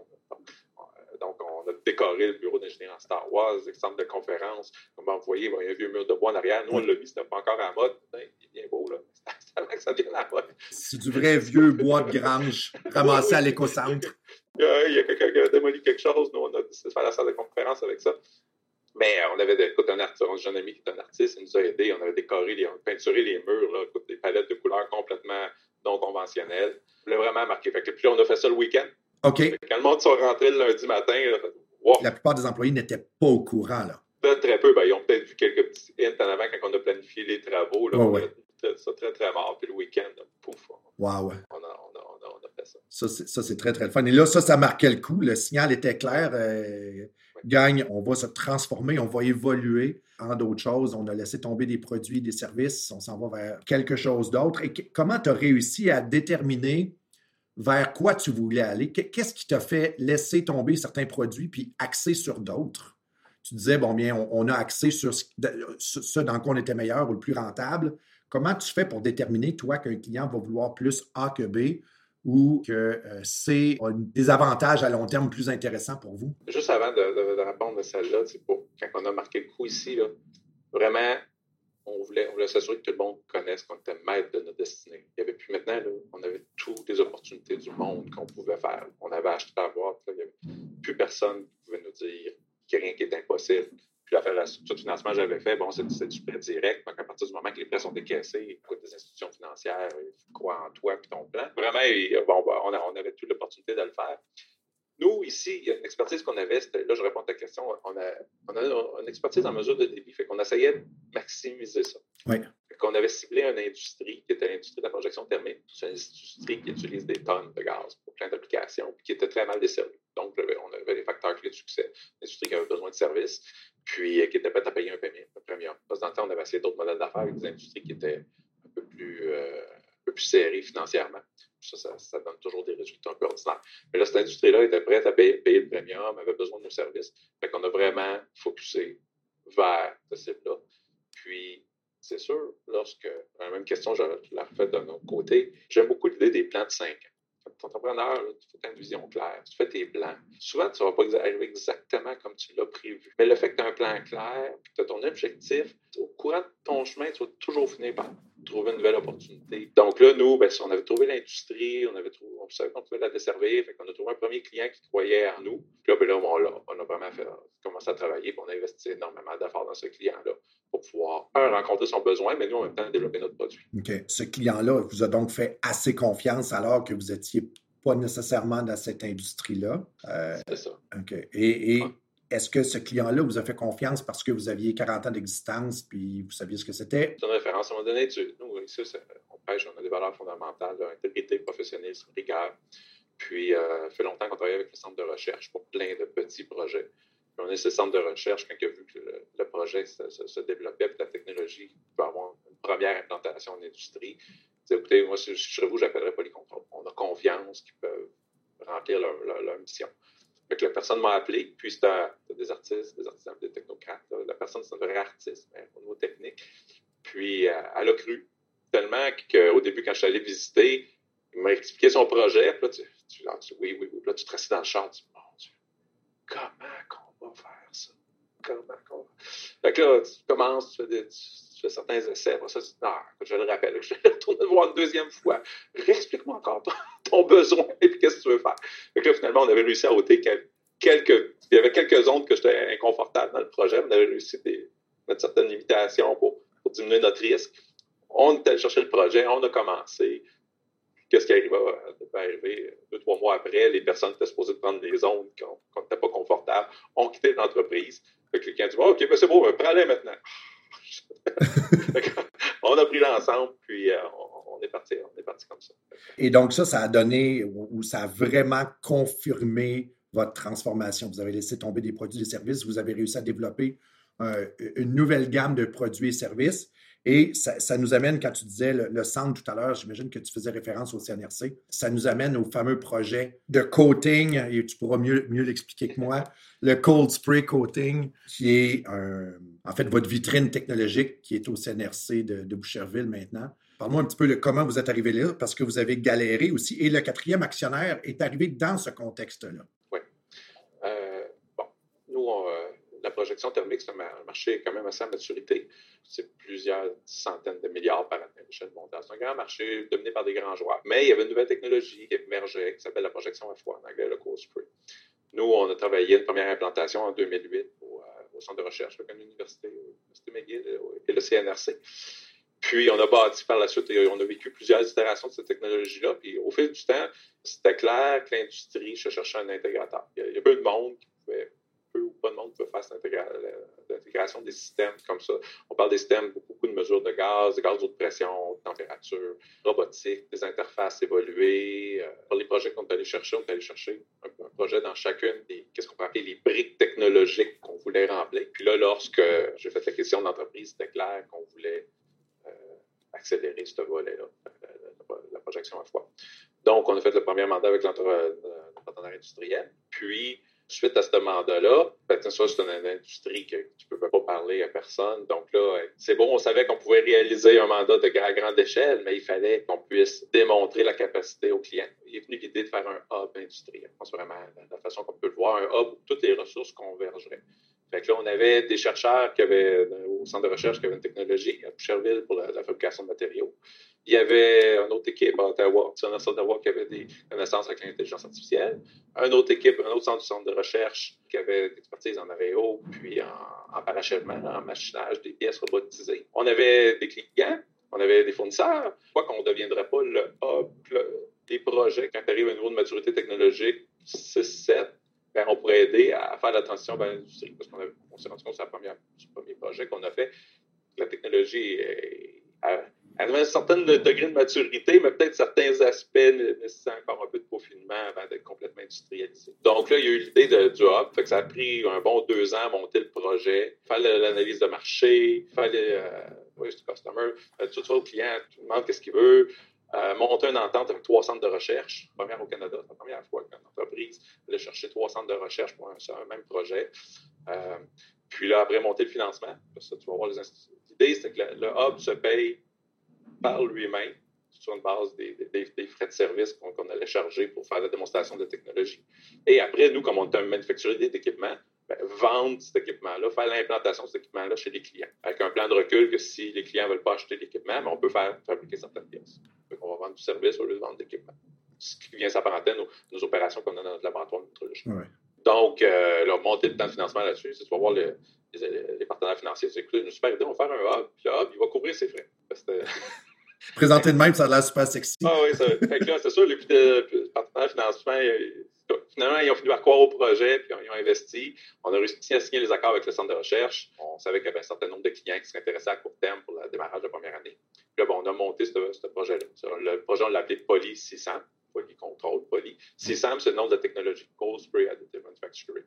Donc, on a décoré le bureau d'ingénieur en Star Wars, centres de conférences. Comme vous voyez, il y a un vieux mur de bois en arrière. Nous, on l'a vu, c'était pas encore à la mode. Il est C'est que ça vient du vrai vieux bois de grange ramassé à l'éco-centre. il y a quelqu'un qui a démoli quelque chose. Nous, on a décidé de faire la salle de conférence avec ça. Mais euh, on avait écoute, un artiste, un jeune ami qui est un artiste, il nous a aidé. On avait décoré, les, on peinturé les murs, là, écoute, des palettes de couleurs complètement non conventionnelles. On l'a vraiment marqué. Fait que, puis on a fait ça le week-end. OK. Quand le monde sont rentrés le lundi matin, la plupart des employés n'étaient pas au courant. Là. Très, très peu. Ben, ils ont peut-être vu quelques petits hints en avant quand on a planifié les travaux. Là, ouais, Ça très, très mort. Puis le week-end, pouf. Wow. On, a, on, a, on, a, fait ça. Ça, c'est très, très fun. Et là, ça, ça marquait le coup. Le signal était clair. Euh, gagne, on va se transformer, on va évoluer en d'autres choses. On a laissé tomber des produits, des services, on s'en va vers quelque chose d'autre. Et comment tu as réussi à déterminer vers quoi tu voulais aller? Qu'est-ce qui t'a fait laisser tomber certains produits puis axer sur d'autres? Tu disais, bon, bien, on, a axé sur ce, dans quoi on était meilleur ou le plus rentable. Comment tu fais pour déterminer, toi, qu'un client va vouloir plus A que B ou que euh, c'est des avantages à long terme plus intéressants pour vous? Juste avant de, répondre à celle-là, quand on a marqué le coup ici, vraiment, on voulait, s'assurer que tout le monde connaisse qu'on était maître de notre destinée. Il y avait plus maintenant, on avait toutes les opportunités du monde qu'on pouvait faire. On avait acheté à boîte, il n'y avait plus personne qui pouvait nous dire qu'il n'y a rien qui est impossible. Puis l'affaire de de financement que j'avais fait, bon, c'est du prêt direct. Donc, à partir du moment que les prêts sont décaissés, écoute, des institutions financières, ils croient en toi et ton plan. Vraiment, bon, on, on avait toute l'opportunité de le faire. Nous, ici, il y a une expertise qu'on avait, là, je réponds à ta question, on a, on a une expertise en mesure de débit, fait qu'on essayait de maximiser ça. Oui. Qu'on avait ciblé une industrie qui était l'industrie de la projection thermique. C'est une industrie qui utilise des tonnes de gaz pour plein d'applications, puis qui était très mal desservie. Donc, on avait les facteurs clés de succès. L'industrie qui avait besoin de services, puis euh, qui était prête à payer un premium. Parce que dans le temps, on avait essayé d'autres modèles d'affaires avec des industries qui étaient un peu plus, euh, plus serrées financièrement. Ça, ça, donne toujours des résultats un peu ordinaires. Mais là, cette industrie-là était prête à payer, le premium, avait besoin de nos services. Fait qu'on a vraiment focusé vers ce cible-là. Puis, c'est sûr, lorsque, la même question, je la refais de notre côté, j'aime beaucoup l'idée des plans de 5 ans entrepreneur, tu fais une vision claire, tu fais tes plans. Souvent, tu ne vas pas arriver exactement comme tu l'as prévu. Mais le fait que tu as un plan clair, que tu as ton objectif, au courant de ton chemin, tu vas toujours finir par trouver une nouvelle opportunité. Donc là, nous, ben, on avait trouvé l'industrie, on avait trouvé, on savait qu'on pouvait la desservir, fait qu'on a trouvé un premier client qui croyait en nous. Puis là, ben, là on, a, on, a, vraiment fait, commencé à travailler, puis on a investi énormément d'efforts dans ce client-là pour pouvoir, un, rencontrer son besoin, mais nous, en même temps, développer notre produit. OK. Ce client-là vous a donc fait assez confiance alors que vous étiez pas nécessairement dans cette industrie-là. Euh, c'est ça. OK. Et, est-ce que ce client-là vous a fait confiance parce que vous aviez 40 ans d'existence puis vous saviez ce que c'était? C'est une référence. À un moment donné, nous, ici, on pêche, on a des valeurs fondamentales, intégrité, professionnalisme, rigueur. Puis, euh, fait longtemps qu'on travaille avec le centre de recherche pour plein de petits projets. Puis on est ce centre de recherche, quand il a vu que le, projet se, développait, puis la technologie peut avoir une première implantation en industrie, écoutez, moi, si je serais vous, j'appellerais Polycontrol. On a confiance qu'ils peuvent remplir leur, mission. Fait que la personne m'a appelé, puis c'était des artistes, des artisans, des technocrates. La personne, c'est un vrai artiste, mais au niveau technique. Puis, euh, elle a cru tellement qu'au début, quand je suis allé visiter, il m'a expliqué son projet. Puis là, tu, tu, oui, oui, oui. Là, tu te restes dans le champ. Tu dis, mon Dieu, comment qu'on va faire ça? Comment qu'on va... Fait que là, tu commences, tu fais des fais certains essais. Après ça, ah, je le rappelle, je vais retourner voir une deuxième fois. Réexplique-moi encore ton, besoin et puis qu'est-ce que tu veux faire. Là, finalement, on avait réussi à ôter quelques. Il y avait quelques zones que j'étais inconfortable dans le projet. On avait réussi à mettre certaines limitations pour, diminuer notre risque. On est allé chercher le projet, on a commencé. Qu'est-ce qui arriva? Ça arriver deux, trois mois après, les personnes étaient supposées prendre des zones qu'on n'était pas confortable, ont quitté l'entreprise. Fait le client dit OK, ben c'est bon, prends-les maintenant. On a pris l'ensemble, puis euh, on, est parti, on est parti comme ça. Et donc ça, ça a donné ou ça a vraiment confirmé votre transformation. Vous avez laissé tomber des produits et des services, vous avez réussi à développer une nouvelle gamme de produits et services. Et ça, nous amène, quand tu disais le, centre tout à l'heure, j'imagine que tu faisais référence au CNRC, ça nous amène au fameux projet de coating, et tu pourras mieux, mieux l'expliquer que moi, le Cold Spray Coating, qui est en fait votre vitrine technologique qui est au CNRC de, Boucherville maintenant. Parle-moi un petit peu de comment vous êtes arrivé là, parce que vous avez galéré aussi, et le quatrième actionnaire est arrivé dans ce contexte-là. Oui. Euh, bon, nous, on, euh, la projection thermique, c'est un marché quand même assez à maturité. C'est plusieurs centaines de milliards par année à l'échelle mondiale. C'est un grand marché dominé par des grands joueurs. Mais il y avait une nouvelle technologie qui émergeait, qui s'appelle la projection à froid, en anglais le cold spray. Nous, on a travaillé une première implantation en 2008 au, euh, centre de recherche, comme l'Université McGill et le CNRC. Puis, on a bâti par la suite, et on a vécu plusieurs itérations de cette technologie-là. Puis, au fil du temps, c'était clair que l'industrie cherchait un intégrateur. Il y, a, il y a peu de monde qui pouvait ou pas de monde peut faire l'intégration des systèmes comme ça. On parle des systèmes, beaucoup de mesures de gaz, de gaz de pression, température, robotique, des interfaces évoluées. Euh, pour les projets qu'on est allé chercher, on est allé chercher un, projet dans chacune des, qu'est-ce qu'on peut les briques technologiques qu'on voulait remplir. Puis là, lorsque j'ai fait la question d'entreprise, c'était clair qu'on voulait euh, accélérer ce volet-là, la, projection à fois. Donc, on a fait le premier mandat avec l'entrepreneur industriel. Puis, Suite à ce mandat-là, ben, c'est une, industrie que tu ne peux pas parler à personne. Donc là, c'est bon, on savait qu'on pouvait réaliser un mandat de à grande échelle, mais il fallait qu'on puisse démontrer la capacité aux clients. Il est venu l'idée de faire un hub industriel. C'est vraiment la façon qu'on peut le voir, un hub où toutes les ressources convergeraient. Fait que là, on avait des chercheurs qui avaient, au centre de recherche qui avaient une technologie à Boucherville pour la, fabrication de matériaux. Il y avait une autre équipe à Ottawa, qui avait des connaissances avec l'intelligence artificielle. Une autre équipe, un autre centre du centre de recherche qui avait l'expertise en aéro, puis en, en parachèvement, en machinage, des pièces robotisées. On avait des clients, on avait des fournisseurs. Pourquoi qu'on ne deviendrait pas le hub, des projets quand tu arrives à un niveau de maturité technologique 6-7, ben, on pourrait aider à faire la transition vers l'industrie. Parce qu'on s'est rendu compte, c'est le premier projet qu'on a fait. La technologie avait un certain degré de maturité, mais peut-être certains aspects nécessitent encore un peu de peaufinement avant d'être complètement industrialisé. Donc là, il y a eu l'idée du hub, fait que ça a pris un bon deux ans à monter le projet, faire l'analyse de marché, faire le euh, customer, euh, tu au client, tu demandes qu'est-ce qu'il veut, euh, monter une entente avec trois centres de recherche, première au Canada, c'est la première fois qu'une entreprise allait chercher trois centres de recherche pour un, même projet. Euh, puis là, après, monter le financement. Ça, tu vas voir les L'idée, c'est que le, hub se paye par lui-même sur une base des, frais de service qu'on allait charger pour faire la démonstration de technologie. Et après, nous, comme on est un manufacturier d'équipement, ben, vendre cet équipement-là, faire l'implantation de cet équipement-là chez les clients, avec un plan de recul que si les clients ne veulent pas acheter l'équipement, ben, on peut faire fabriquer certaines pièces. Va vendre du service au lieu de vendre d'équipement. Ce qui vient s'apparenter à nos, opérations qu'on a dans notre laboratoire de métrologie. Donc, euh, là, monter le temps de financement là-dessus, c'est tu vas voir les, partenaires financiers. C'est une super idée, on va faire un hub, puis le hub, il va couvrir ses frais. Présenté de même, ça a l'air super sexy. Ah oui, c'est sûr, les partenaires financement, finalement, ils ont fini par croire au projet, puis ils ont investi. On a réussi à signer les accords avec le centre de recherche. On savait qu'il y avait un certain nombre de clients qui seraient intéressés à court terme pour le démarrage de la première année. Puis là, bon, on a monté ce, projet-là. Le projet, on l'a appelé Poly 600, Poly Control, Poly. 600, c'est le nom de la technologie, Cold Spray Additive Manufacturing.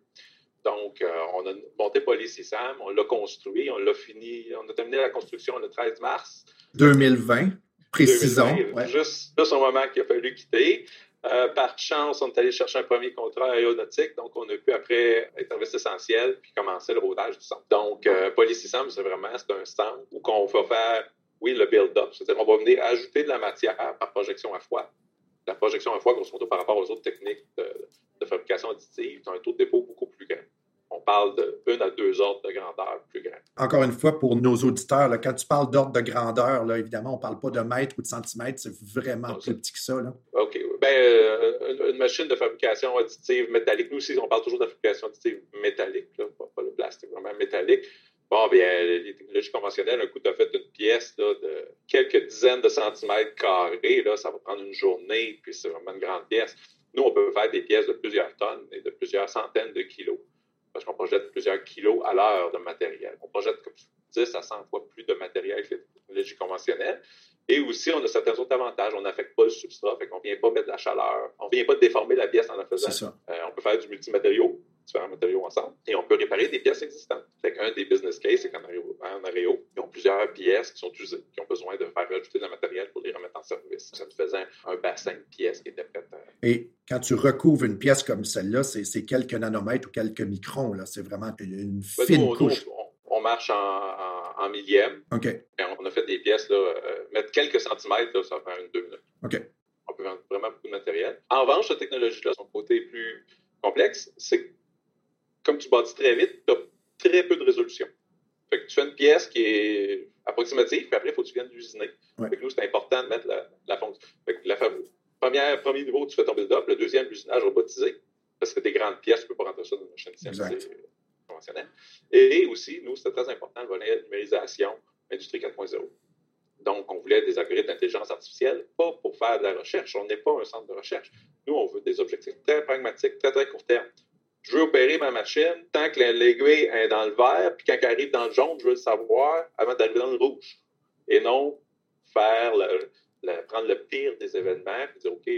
Donc, euh, on a monté Poly 600, on l'a construit, on l'a fini, on a terminé la construction le 13 mars. 2020, précisons. Juste, juste au moment qu'il a fallu quitter. Euh, par chance, on est allé chercher un premier contrat aéronautique, donc on a pu après être service essentiel puis commencer le rodage du centre. Donc, euh, c'est vraiment un centre où on va faire, oui, le build-up, c'est-à-dire on va venir ajouter de la matière par projection à froid. La projection à froid, grosso modo, par rapport aux autres techniques de, fabrication additive, a un taux de dépôt beaucoup plus grand on parle de une à deux ordres de grandeur plus grand. Encore une fois, pour nos auditeurs, quand tu parles d'ordre de grandeur, là, évidemment, on ne parle pas de mètres ou de centimètres, c'est vraiment plus petit que ça. OK. Ben, euh, une, machine de fabrication additive métallique, nous aussi, on parle toujours de fabrication additive métallique, pas, le plastique, vraiment métallique. Bon, bien, les technologies conventionnelles, un coup, tu as fait une pièce de quelques dizaines de centimètres carrés, là, ça va prendre une journée, puis c'est vraiment une grande pièce. Nous, on peut faire des pièces de plusieurs tonnes et de plusieurs centaines de kilos parce qu'on projette plusieurs kilos à l'heure de matériel. On projette comme 10 à 100 fois plus de matériel que les technologies conventionnelles. Et aussi, on a certains autres avantages. On n'affecte pas le substrat, fait qu'on ne vient pas mettre de la chaleur. On ne vient pas déformer la pièce en la faisant. Euh, on peut faire du multimatériau, différents matériaux ensemble, et on peut réparer des pièces existantes. Fait qu'un des business cases, c'est qu'en Aréo, ils ont plusieurs pièces qui sont usées, qui ont besoin de faire rajouter de la matériel pour les remettre en service. Ça nous faisait un, bassin de pièces qui était prêt Et quand tu recouvres une pièce comme celle-là, c'est quelques nanomètres ou quelques microns. C'est vraiment une ben, fine couche. on, marche en, millième. OK. on a fait des pièces, là, euh, mettre quelques centimètres, ça fait une deux minutes. OK. On peut vendre vraiment beaucoup de matériel. En revanche, cette technologie-là, son côté plus complexe, c'est comme tu bâtis très vite, tu as très peu de résolution. Fait que tu fais une pièce qui est approximative, puis après, il faut que tu viennes l'usiner. Fait que nous, c'est important de mettre la, fonction. Fait que la première, premier niveau, tu fais ton build-up. Le deuxième, l'usinage robotisé. Parce que des grandes pièces, tu ne peux pas rentrer ça dans une machine conventionnelle. Et aussi, nous, c'était très important, le volet numérisation, industrie 4.0. Donc, on voulait des algorithmes d'intelligence artificielle, pas pour faire de la recherche. On n'est pas un centre de recherche. Nous, on veut des objectifs très pragmatiques, très, très court terme je veux opérer ma machine tant que l'aiguille est dans le vert, puis quand elle arrive dans le jaune, je veux le savoir avant d'arriver dans le rouge. Et non faire le, prendre le pire des événements et dire OK,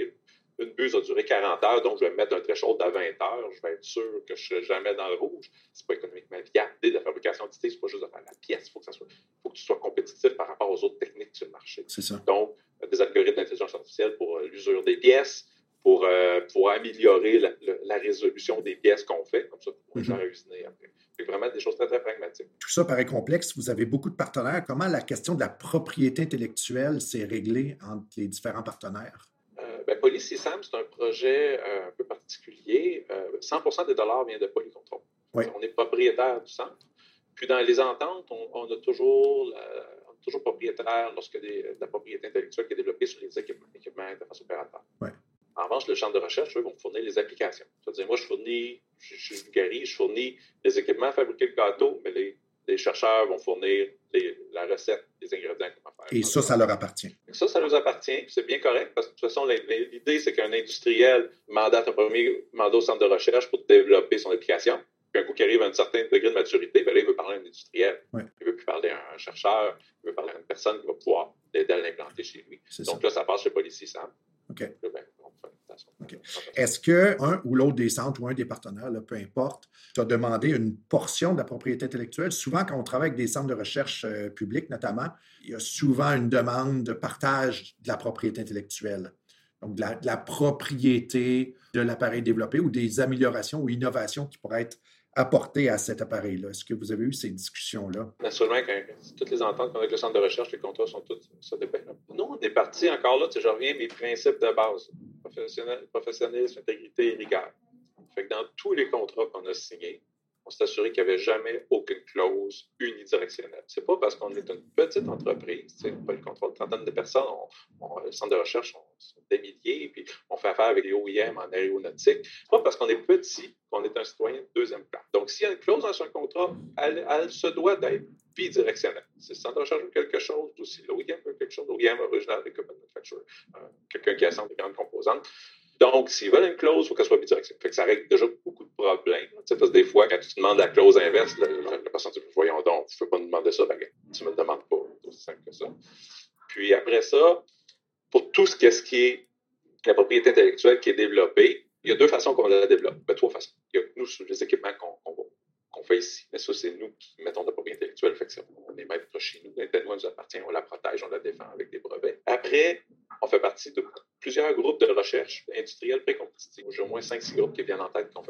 une buse a duré 40 heures, donc je vais mettre un threshold à 20 heures, je vais être sûr que je ne serai jamais dans le rouge. Ce n'est pas économiquement viable. La fabrication d'idées, ce n'est pas juste de faire la pièce, il faut, faut, que tu sois compétitif par rapport aux autres techniques sur le marché. C'est ça. Donc, des algorithmes d'intelligence artificielle pour euh, l'usure des pièces, pour, euh, pour améliorer la, résolution des pièces qu'on fait, comme ça, pour pouvoir mm -hmm. après. C'est vraiment des choses très, très pragmatiques. Tout ça paraît complexe. Vous avez beaucoup de partenaires. Comment la question de la propriété intellectuelle s'est réglée entre les différents partenaires? Euh, ben, c'est un projet euh, un peu particulier. 100 euh, des dollars viennent de Polycontrol. Oui. On est propriétaire du centre. Puis dans les ententes, on, a toujours, toujours propriétaire lorsque de la propriété intellectuelle qui est développée sur les équipements, équipements interface opérateur. Oui. En revanche, le centre de recherche, eux, vont fournir les applications. C'est-à-dire, moi, je fournis, je, je, je, je fournis les équipements à fabriquer le gâteau, mais les, les chercheurs vont fournir les, la recette, les ingrédients comment faire. Et ça, ça leur appartient. Ça, ça leur appartient. C'est bien correct parce que de toute façon, l'idée, c'est qu'un industriel mandate un premier mandat au centre de recherche pour développer son application. Puis un coup qui arrive à un certain degré de maturité, ben là, il veut parler à un industriel. Ouais. Il veut plus parler à un chercheur. Il veut parler à une personne qui va pouvoir l'aider à l'implanter chez lui. Donc ça. là, ça passe chez Policy Sam. OK. Est-ce qu'un ou l'autre des centres ou un des partenaires, peu importe, t'a demandé une portion de la propriété intellectuelle? Souvent, quand on travaille avec des centres de recherche euh, publics, notamment, il y a souvent une demande de partage de la propriété intellectuelle. Donc, de la propriété de l'appareil développé ou des améliorations ou innovations qui pourraient être apporter à cet appareil-là? Est-ce que vous avez eu ces discussions-là? Naturellement, toutes les ententes avec le centre de recherche, les contrats sont tous, ça dépend. Nous, on est parti encore là, je reviens à mes principes de base. professionnalisme, intégrité et rigueur. Fait que dans tous les contrats qu'on a signés, on s'est assuré qu'il n'y avait jamais aucune clause unidirectionnelle. C'est pas parce qu'on est une petite entreprise, pas le contrôle de trentaine de personnes, on, le centre de recherche, on, sont des milliers, puis on fait affaire avec les OIM en aéronautique. C'est pas parce qu'on est petit qu'on est un citoyen de deuxième plan. Donc, s'il y a une clause dans un contrat, elle, se doit d'être bidirectionnelle. Si le centre de recherche veut quelque chose, ou si l'OIM veut quelque chose, l'OIM original Equipment Manufacturer, euh, quelqu'un qui assemble des grandes composantes, donc, s'ils veulent une clause, il faut qu'elle soit bidirectionnelle. Fait que ça règle déjà beaucoup de problèmes. Parce que des fois, quand tu demandes la clause inverse, la, la personne dit Voyons donc, tu ne peux pas me demander ça, ben, tu ne me le demandes pas. C'est aussi simple que ça. Puis après ça, pour tout ce, qui est la propriété intellectuelle qui est développée, il y a deux façons qu'on la développe. Ben, trois façons. Il y a nous, les équipements qu'on qu qu'on fait ici. Mais ça, c'est nous qui mettons la propriété intellectuelle. Fait que on est chez nous. L'intelligence nous appartient, on la protège, on la défend avec des brevets. Après, on fait partie de plusieurs groupes de recherche industriels précompétitifs. J'ai au moins 5-6 groupes qui viennent en tête donc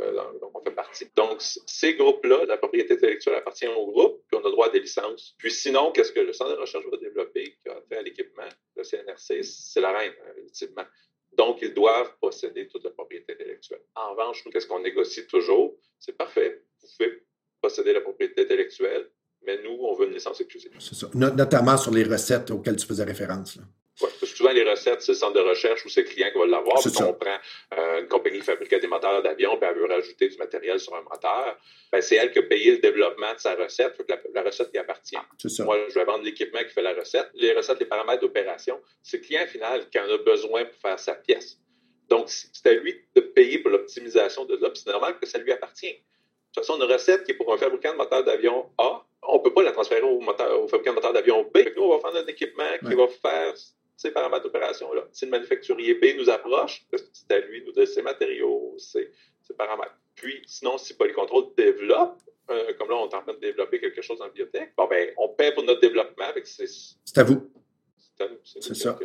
on fait partie. Donc, ces groupes-là, la propriété intellectuelle appartient au groupe, puis on a droit à des licences. Puis sinon, qu'est-ce que le centre de recherche va développer, qui a fait à l'équipement, le CNRC, c'est la reine, ultimement. Donc, ils doivent posséder toute la propriété intellectuelle. En revanche, nous, qu'est-ce qu'on négocie toujours? C'est parfait. Vous pouvez posséder la propriété intellectuelle, mais nous, on veut une licence exclusive. C'est ça. Notamment sur les recettes auxquelles tu faisais référence. Là. Souvent, les recettes, c'est le centre de recherche ou c'est le client qui va l'avoir. Puis on prend euh, une compagnie qui fabrique des moteurs d'avion, puis elle veut rajouter du matériel sur un moteur. Ben, c'est elle qui a payé le développement de sa recette. La, la, recette lui appartient. Ça. Moi, je vais vendre l'équipement qui fait la recette. Les recettes, les paramètres d'opération, c'est le client final qui en a besoin pour faire sa pièce. Donc, c'est à lui de payer pour l'optimisation de l'ops. C'est normal que ça lui appartient. De toute façon, une recette qui est pour un fabricant de moteur d'avion A, on ne peut pas la transférer au, moteur, au fabricant de moteur d'avion B. Nous, on va faire un équipement qui ouais. va faire ces paramètres d'opération-là. Si le manufacturier B nous approche, c'est à lui de nous donner ses matériaux, ses, ses, paramètres. Puis, sinon, si Polycontrol développe, euh, comme là, on est en train de développer quelque chose en biotech, bon, ben, on paie pour notre développement. C'est à vous. C'est ça.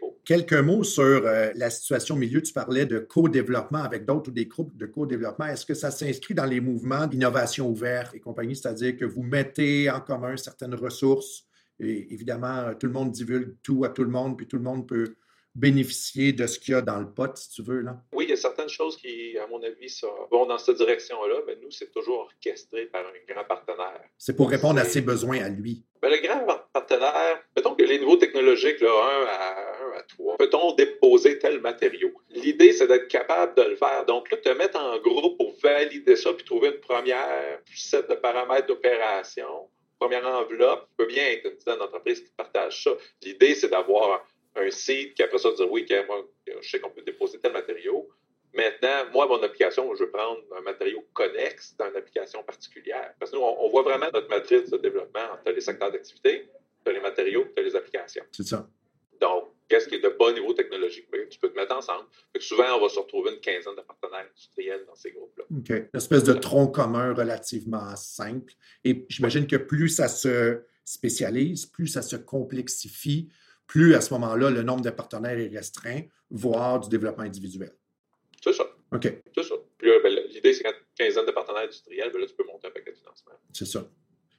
Pour. Quelques mots sur euh, la situation au milieu. Tu parlais de co-développement avec d'autres ou des groupes de co-développement. Est-ce que ça s'inscrit dans les mouvements d'innovation ouverte et compagnie, c'est-à-dire que vous mettez en commun certaines ressources et évidemment, tout le monde divulgue tout à tout le monde, puis tout le monde peut bénéficier de ce qu'il y a dans le pot, si tu veux. Là. Oui, il y a certaines choses qui, à mon avis, ça, vont dans cette direction-là, mais nous, c'est toujours orchestré par un grand partenaire. C'est pour répondre à ses besoins à lui. Ben, le grand partenaire, mettons que les niveaux technologiques, là, 1 à 1 à 3, peut-on déposer tel matériau? L'idée, c'est d'être capable de le faire. Donc là, te mettre en groupe pour valider ça, puis trouver une première set de paramètres d'opération, première enveloppe, peut bien être une dizaine d'entreprises qui partagent ça. L'idée, c'est d'avoir un site qui après ça dire oui, moi, je sais qu'on peut déposer tel matériau. Maintenant, moi, mon application, je veux prendre un matériau connexe dans une application particulière. Parce que nous, on, voit vraiment notre matrice de développement entre les secteurs d'activité, les matériaux, les applications. C'est ça. Donc, qu'est-ce qui est de bon niveau technologique? Ben, tu peux te mettre ensemble. souvent, on va se retrouver une quinzaine de partenaires industriels dans ces groupes-là. OK. Une espèce de tronc commun relativement simple. Et j'imagine que plus ça se spécialise, plus ça se complexifie, plus à ce moment-là, le nombre de partenaires est restreint, voire du développement individuel. C'est ça. OK. C'est ça. Ben, l'idée, c'est qu'à une quinzaine de partenaires industriels, ben là, tu peux monter un paquet de financement. C'est ça.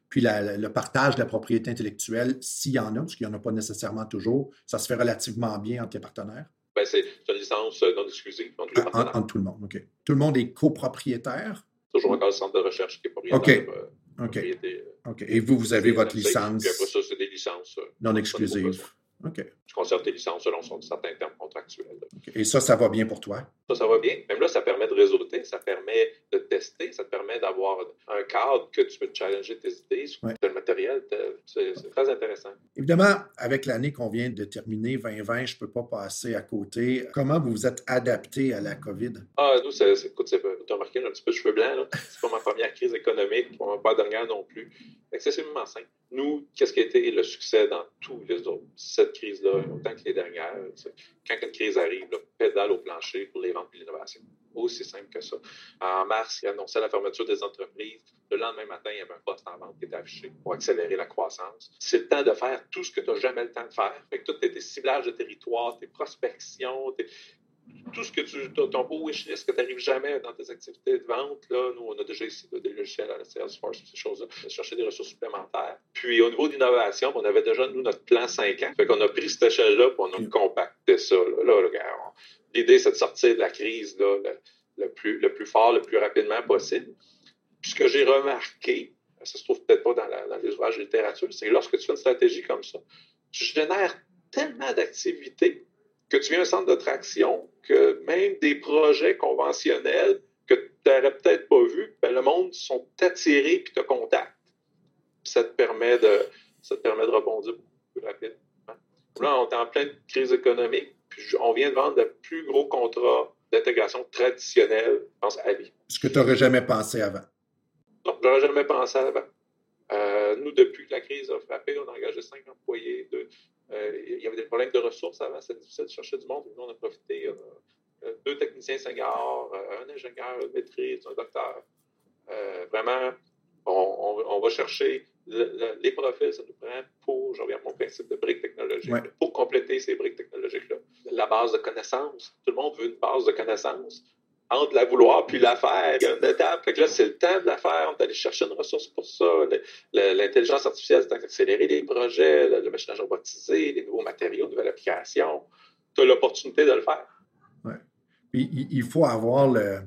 Puis le partage de la propriété intellectuelle, s'il y en a, parce qu'il n'y en a pas nécessairement toujours, ça se fait relativement bien entre les partenaires. Ben, c'est une licence non exclusive entre les ah, partenaires. Entre, tout le monde, OK. Tout le monde est copropriétaire? Toujours encore le centre de recherche qui est propriétaire. OK. Euh, OK. Euh, OK. Et vous, vous avez votre licence. Puis après ça, c'est des licences euh, non exclusives. OK. Tu conserves tes licences selon certains termes contractuels. Et ça, ça va bien pour toi? Ça, ça va bien. Même là, ça permet de réseauter, ça permet de tester, ça te permet d'avoir un cadre que tu peux challenger tes idées sur le matériel. C'est très intéressant. Évidemment, avec l'année qu'on vient de terminer, 2020, je ne peux pas passer à côté. Comment vous vous êtes adapté à la COVID? Ah, nous, c'est, écoute, tu as remarqué, un petit peu de cheveux blancs. C'est pas ma première crise économique, pas ma dernière non plus. Excessivement simple. Nous, qu'est-ce qui a été le succès dans tous les autres? Cette crise-là, autant que les dernières, quand une crise arrive, pédale au plancher pour les ventes et l'innovation. Aussi simple que ça. En mars, il annonçait la fermeture des entreprises. Le lendemain matin, il y avait un poste en vente qui était affiché pour accélérer la croissance. C'est le temps de faire tout ce que tu n'as jamais le temps de faire. Fait que tout tes ciblages de territoire, tes prospections, tes, tout ce que tu, ton beau wishlist que tu n'arrives jamais dans tes activités de vente, là, nous, on a déjà ici des logiciels à la Salesforce, ces choses-là, chercher des ressources supplémentaires. Puis au niveau d'innovation, on avait déjà, nous, notre plan 5 ans. Fait qu'on a pris cette échelle-là, pour on a compacté ça. Là, l'idée, c'est de sortir de la crise là, le, plus, le plus fort, le plus rapidement possible. Puis ce que j'ai remarqué, ça se trouve peut-être pas dans, les ouvrages de littérature, c'est que lorsque tu fais une stratégie comme ça, tu génères tellement d'activités que tu viens un centre d'attraction, que même des projets conventionnels que tu n'aurais peut-être pas vus, ben, le monde sont attirés et te contactent. ça te permet de, ça te permet de rebondir plus rapidement. Là, on est en pleine crise économique, puis on vient de vendre le plus gros contrat d'intégration traditionnel, je pense, à vie. Ce que tu n'aurais jamais pensé avant. Non, je n'aurais jamais pensé avant. Euh, nous, depuis que la crise a frappé, on a engagé cinq employés, euh, il y avait des problèmes de ressources avant, c'était difficile de chercher du monde. Nous, on a profité. Euh, deux techniciens seniors, un ingénieur de maîtrise, un docteur. vraiment, on, va chercher les profils, ça nous prend pour, je reviens à mon principe de briques technologiques, pour compléter ces briques technologiques-là. La base de connaissances. Tout le monde veut une base de connaissances entre la vouloir puis la faire, il y a une étape. Fait que là, c'est le temps de la faire. On est allé chercher une ressource pour ça. L'intelligence artificielle, c'est d'accélérer les projets, le, machinage robotisé, les nouveaux matériaux, nouvelles applications. Tu as l'opportunité de le faire. Oui. Puis il faut avoir le,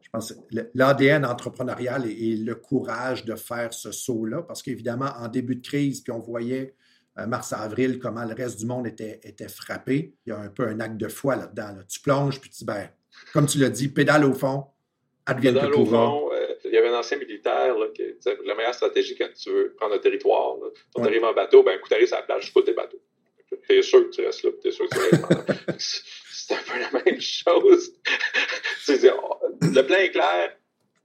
je pense, l'ADN entrepreneurial et, le courage de faire ce saut-là, parce qu'évidemment, en début de crise, puis on voyait euh, mars-avril comment le reste du monde était, était frappé, il y a un peu un acte de foi là-dedans. Tu plonges, puis tu dis, ben, comme tu l'as dit, pédale au fond, advienne pédale au fond, euh, il y avait un ancien militaire qui disait la meilleure stratégie quand tu veux prendre un territoire, quand tu arrives en bateau, ben, coup, tu arrives à la plage, tu tes bateaux. Tu es sûr que tu restes là, tu es sûr que tu restes C'est un peu la même chose. le plan est clair,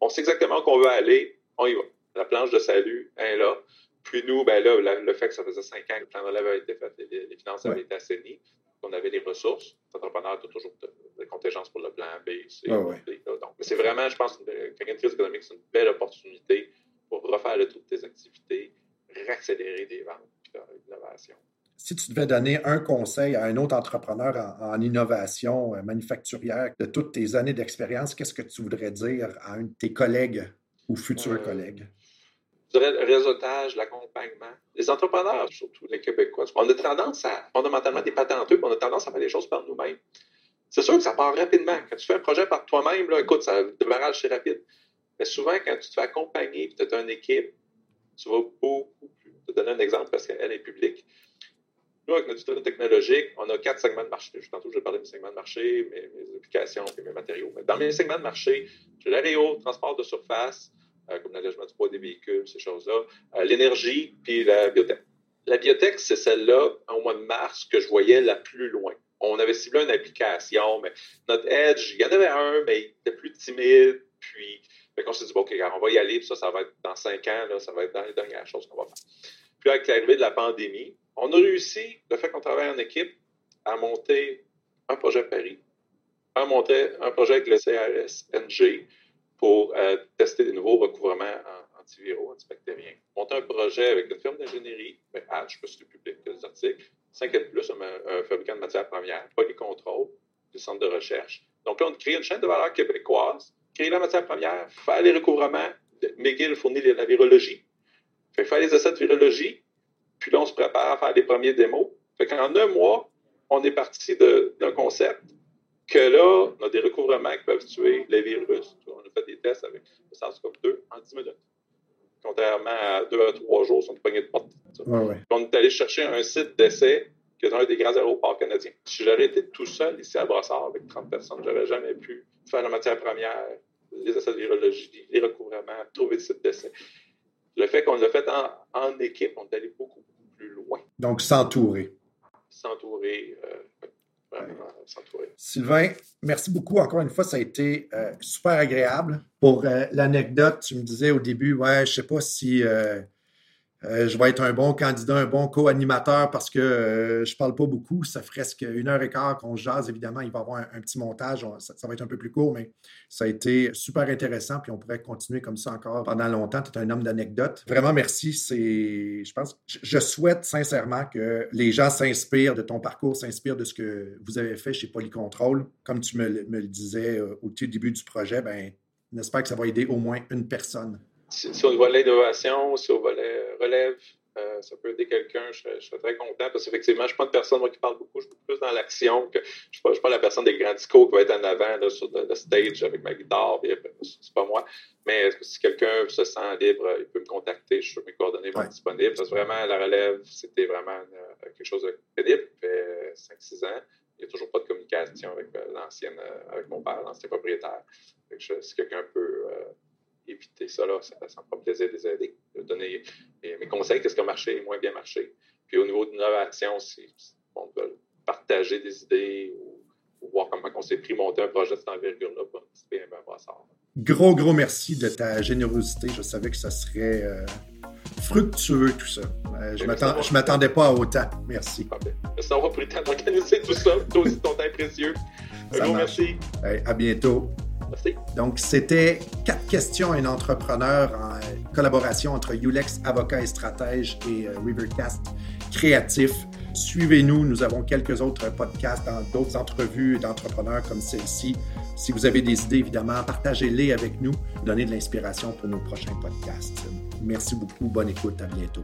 on sait exactement où on veut aller, on y va. La planche de salut est là. Puis nous, ben là, le fait que ça faisait cinq ans que le plan de relève avait été fait, les, finances avaient été assainies, on avait les ressources. L'entrepreneur a toujours des contingences pour le plan B, C, D. Donc, c'est vraiment, je pense, une crise économique, c'est une belle opportunité pour refaire le tour de tes activités, réaccélérer des ventes et l'innovation. Si tu devais donner un conseil à un autre entrepreneur en, innovation euh, manufacturière de toutes tes années d'expérience, qu'est-ce que tu voudrais dire à un de tes collègues ou futurs euh, collègues? le réseautage, l'accompagnement. Les entrepreneurs, surtout les Québécois, on a tendance à, fondamentalement, des patenteux, on a tendance à faire les choses par nous-mêmes. C'est sûr que ça part rapidement. Quand tu fais un projet par toi-même, écoute, ça, le démarrage, c'est rapide. Mais souvent, quand tu te fais accompagner et tu as une équipe, tu vas beaucoup plus. Je vais te donner un exemple parce qu'elle est publique. Nous, avec notre tutoriel technologique, on a quatre segments de marché. Tantôt, je vais parler de mes segments de marché, mes, applications et mes matériaux. Mais dans mes segments de marché, j'ai l'aéro, transport de surface, euh, comme l'allègement du poids des véhicules, ces choses-là, euh, l'énergie, puis la biotech. La biotech, c'est celle-là, au mois de mars, que je voyais la plus loin. On avait ciblé une application, mais notre Edge, il y en avait un, mais il était plus timide, puis on s'est dit, bon, OK, on va y aller, puis ça, ça va être dans cinq ans, là, ça va être dans les dernières choses qu'on va faire. Puis avec l'arrivée de la pandémie, on a réussi, le fait qu'on travaille en équipe, à monter un projet Paris, à monter un projet avec le CRS-NG pour euh, tester des nouveaux recouvrements antiviraux, antibactériens. Monter un projet avec une firme d'ingénierie, ben, ah, je peux citer public des articles, 5 plus, un, fabricant de matières premières, polycontrôle, des centres de recherche. Donc là, on crée une chaîne de valeur québécoise, créer la matière première, faire les recouvrements. McGill fournit la virologie, fait faire les essais de virologie, puis là, on se prépare à faire les premiers démos. Fait qu'en un mois, on est parti d'un concept que là, on a des recouvrements qui peuvent tuer les virus. On a fait des tests avec le SARS-CoV-2 en 10 minutes. Contrairement à deux à trois jours, sur une poignée de porte. On est allé chercher un site d'essai qui est un des grands aéroports canadiens. Si j'aurais été tout seul ici à Brossard avec 30 personnes, j'aurais jamais pu faire la matière première, les essais de virologie, les recouvrements, trouver le site d'essai. Le fait qu'on l'a fait en, équipe, on est allé beaucoup, plus loin. Donc, s'entourer. S'entourer. Euh, Sylvain, merci beaucoup. Encore une fois, ça a été euh, super agréable. Pour euh, l'anecdote, tu me disais au début, ouais, je sais pas si euh, je vais être un bon candidat, un bon co-animateur parce que euh, je parle pas beaucoup. Ça ferait qu'une heure et quart qu'on jase. Évidemment, il va y avoir un, petit montage. ça, va être un peu plus court, mais ça a été super intéressant. Puis on pourrait continuer comme ça encore pendant longtemps. Tu es un homme d'anecdotes. Vraiment, merci. Je pense, je souhaite sincèrement que les gens s'inspirent de ton parcours, s'inspirent de ce que vous avez fait chez Polycontrol. Comme tu me, le disais euh, au début du projet, ben, j'espère que ça va aider au moins une personne si, si, on volet innovation, si on volet relève, euh, ça peut aider quelqu'un, je, serais très content parce qu'effectivement, je ne suis pas une personne qui parle beaucoup, je suis plus dans l'action que je ne suis, suis, pas la personne des grands discours qui va être en avant sur le, stage avec ma guitare, c'est pas moi. Mais si quelqu'un se sent libre, il peut me contacter, je suis mes coordonnées vont être disponibles. Parce que vraiment, la relève, c'était vraiment euh, quelque chose de crédible. Ça fait 5-6 ans. Il n'y a toujours pas de communication avec euh, l'ancienne, avec mon père, l'ancien propriétaire. si quelqu'un peut éviter ça, là, ça, ça me fera plaisir de les aider, de donner mes conseils, qu'est-ce qui a marché, moins bien marché. Puis au niveau de l'innovation, si on veut partager des idées ou, voir comment on s'est pris monter un projet de cette envergure-là pour participer à un brassard. Gros, gros merci de ta générosité. Je savais que ça serait euh, fructueux, tout ça. Euh, je ne m'attendais pas à autant. Merci. Ça va pris le temps d'organiser tout ça. Toi aussi, ton temps précieux. Un gros merci. à bientôt. Donc, c'était quatre questions à un entrepreneur en collaboration entre Ulex Avocat et Stratège et euh, Rivercast Créatif. Suivez-nous, nous avons quelques autres podcasts d'autres entrevues d'entrepreneurs comme celle-ci. Si vous avez des idées, évidemment, partagez-les avec nous, donnez de l'inspiration pour nos prochains podcasts. Merci beaucoup, bonne écoute, à bientôt.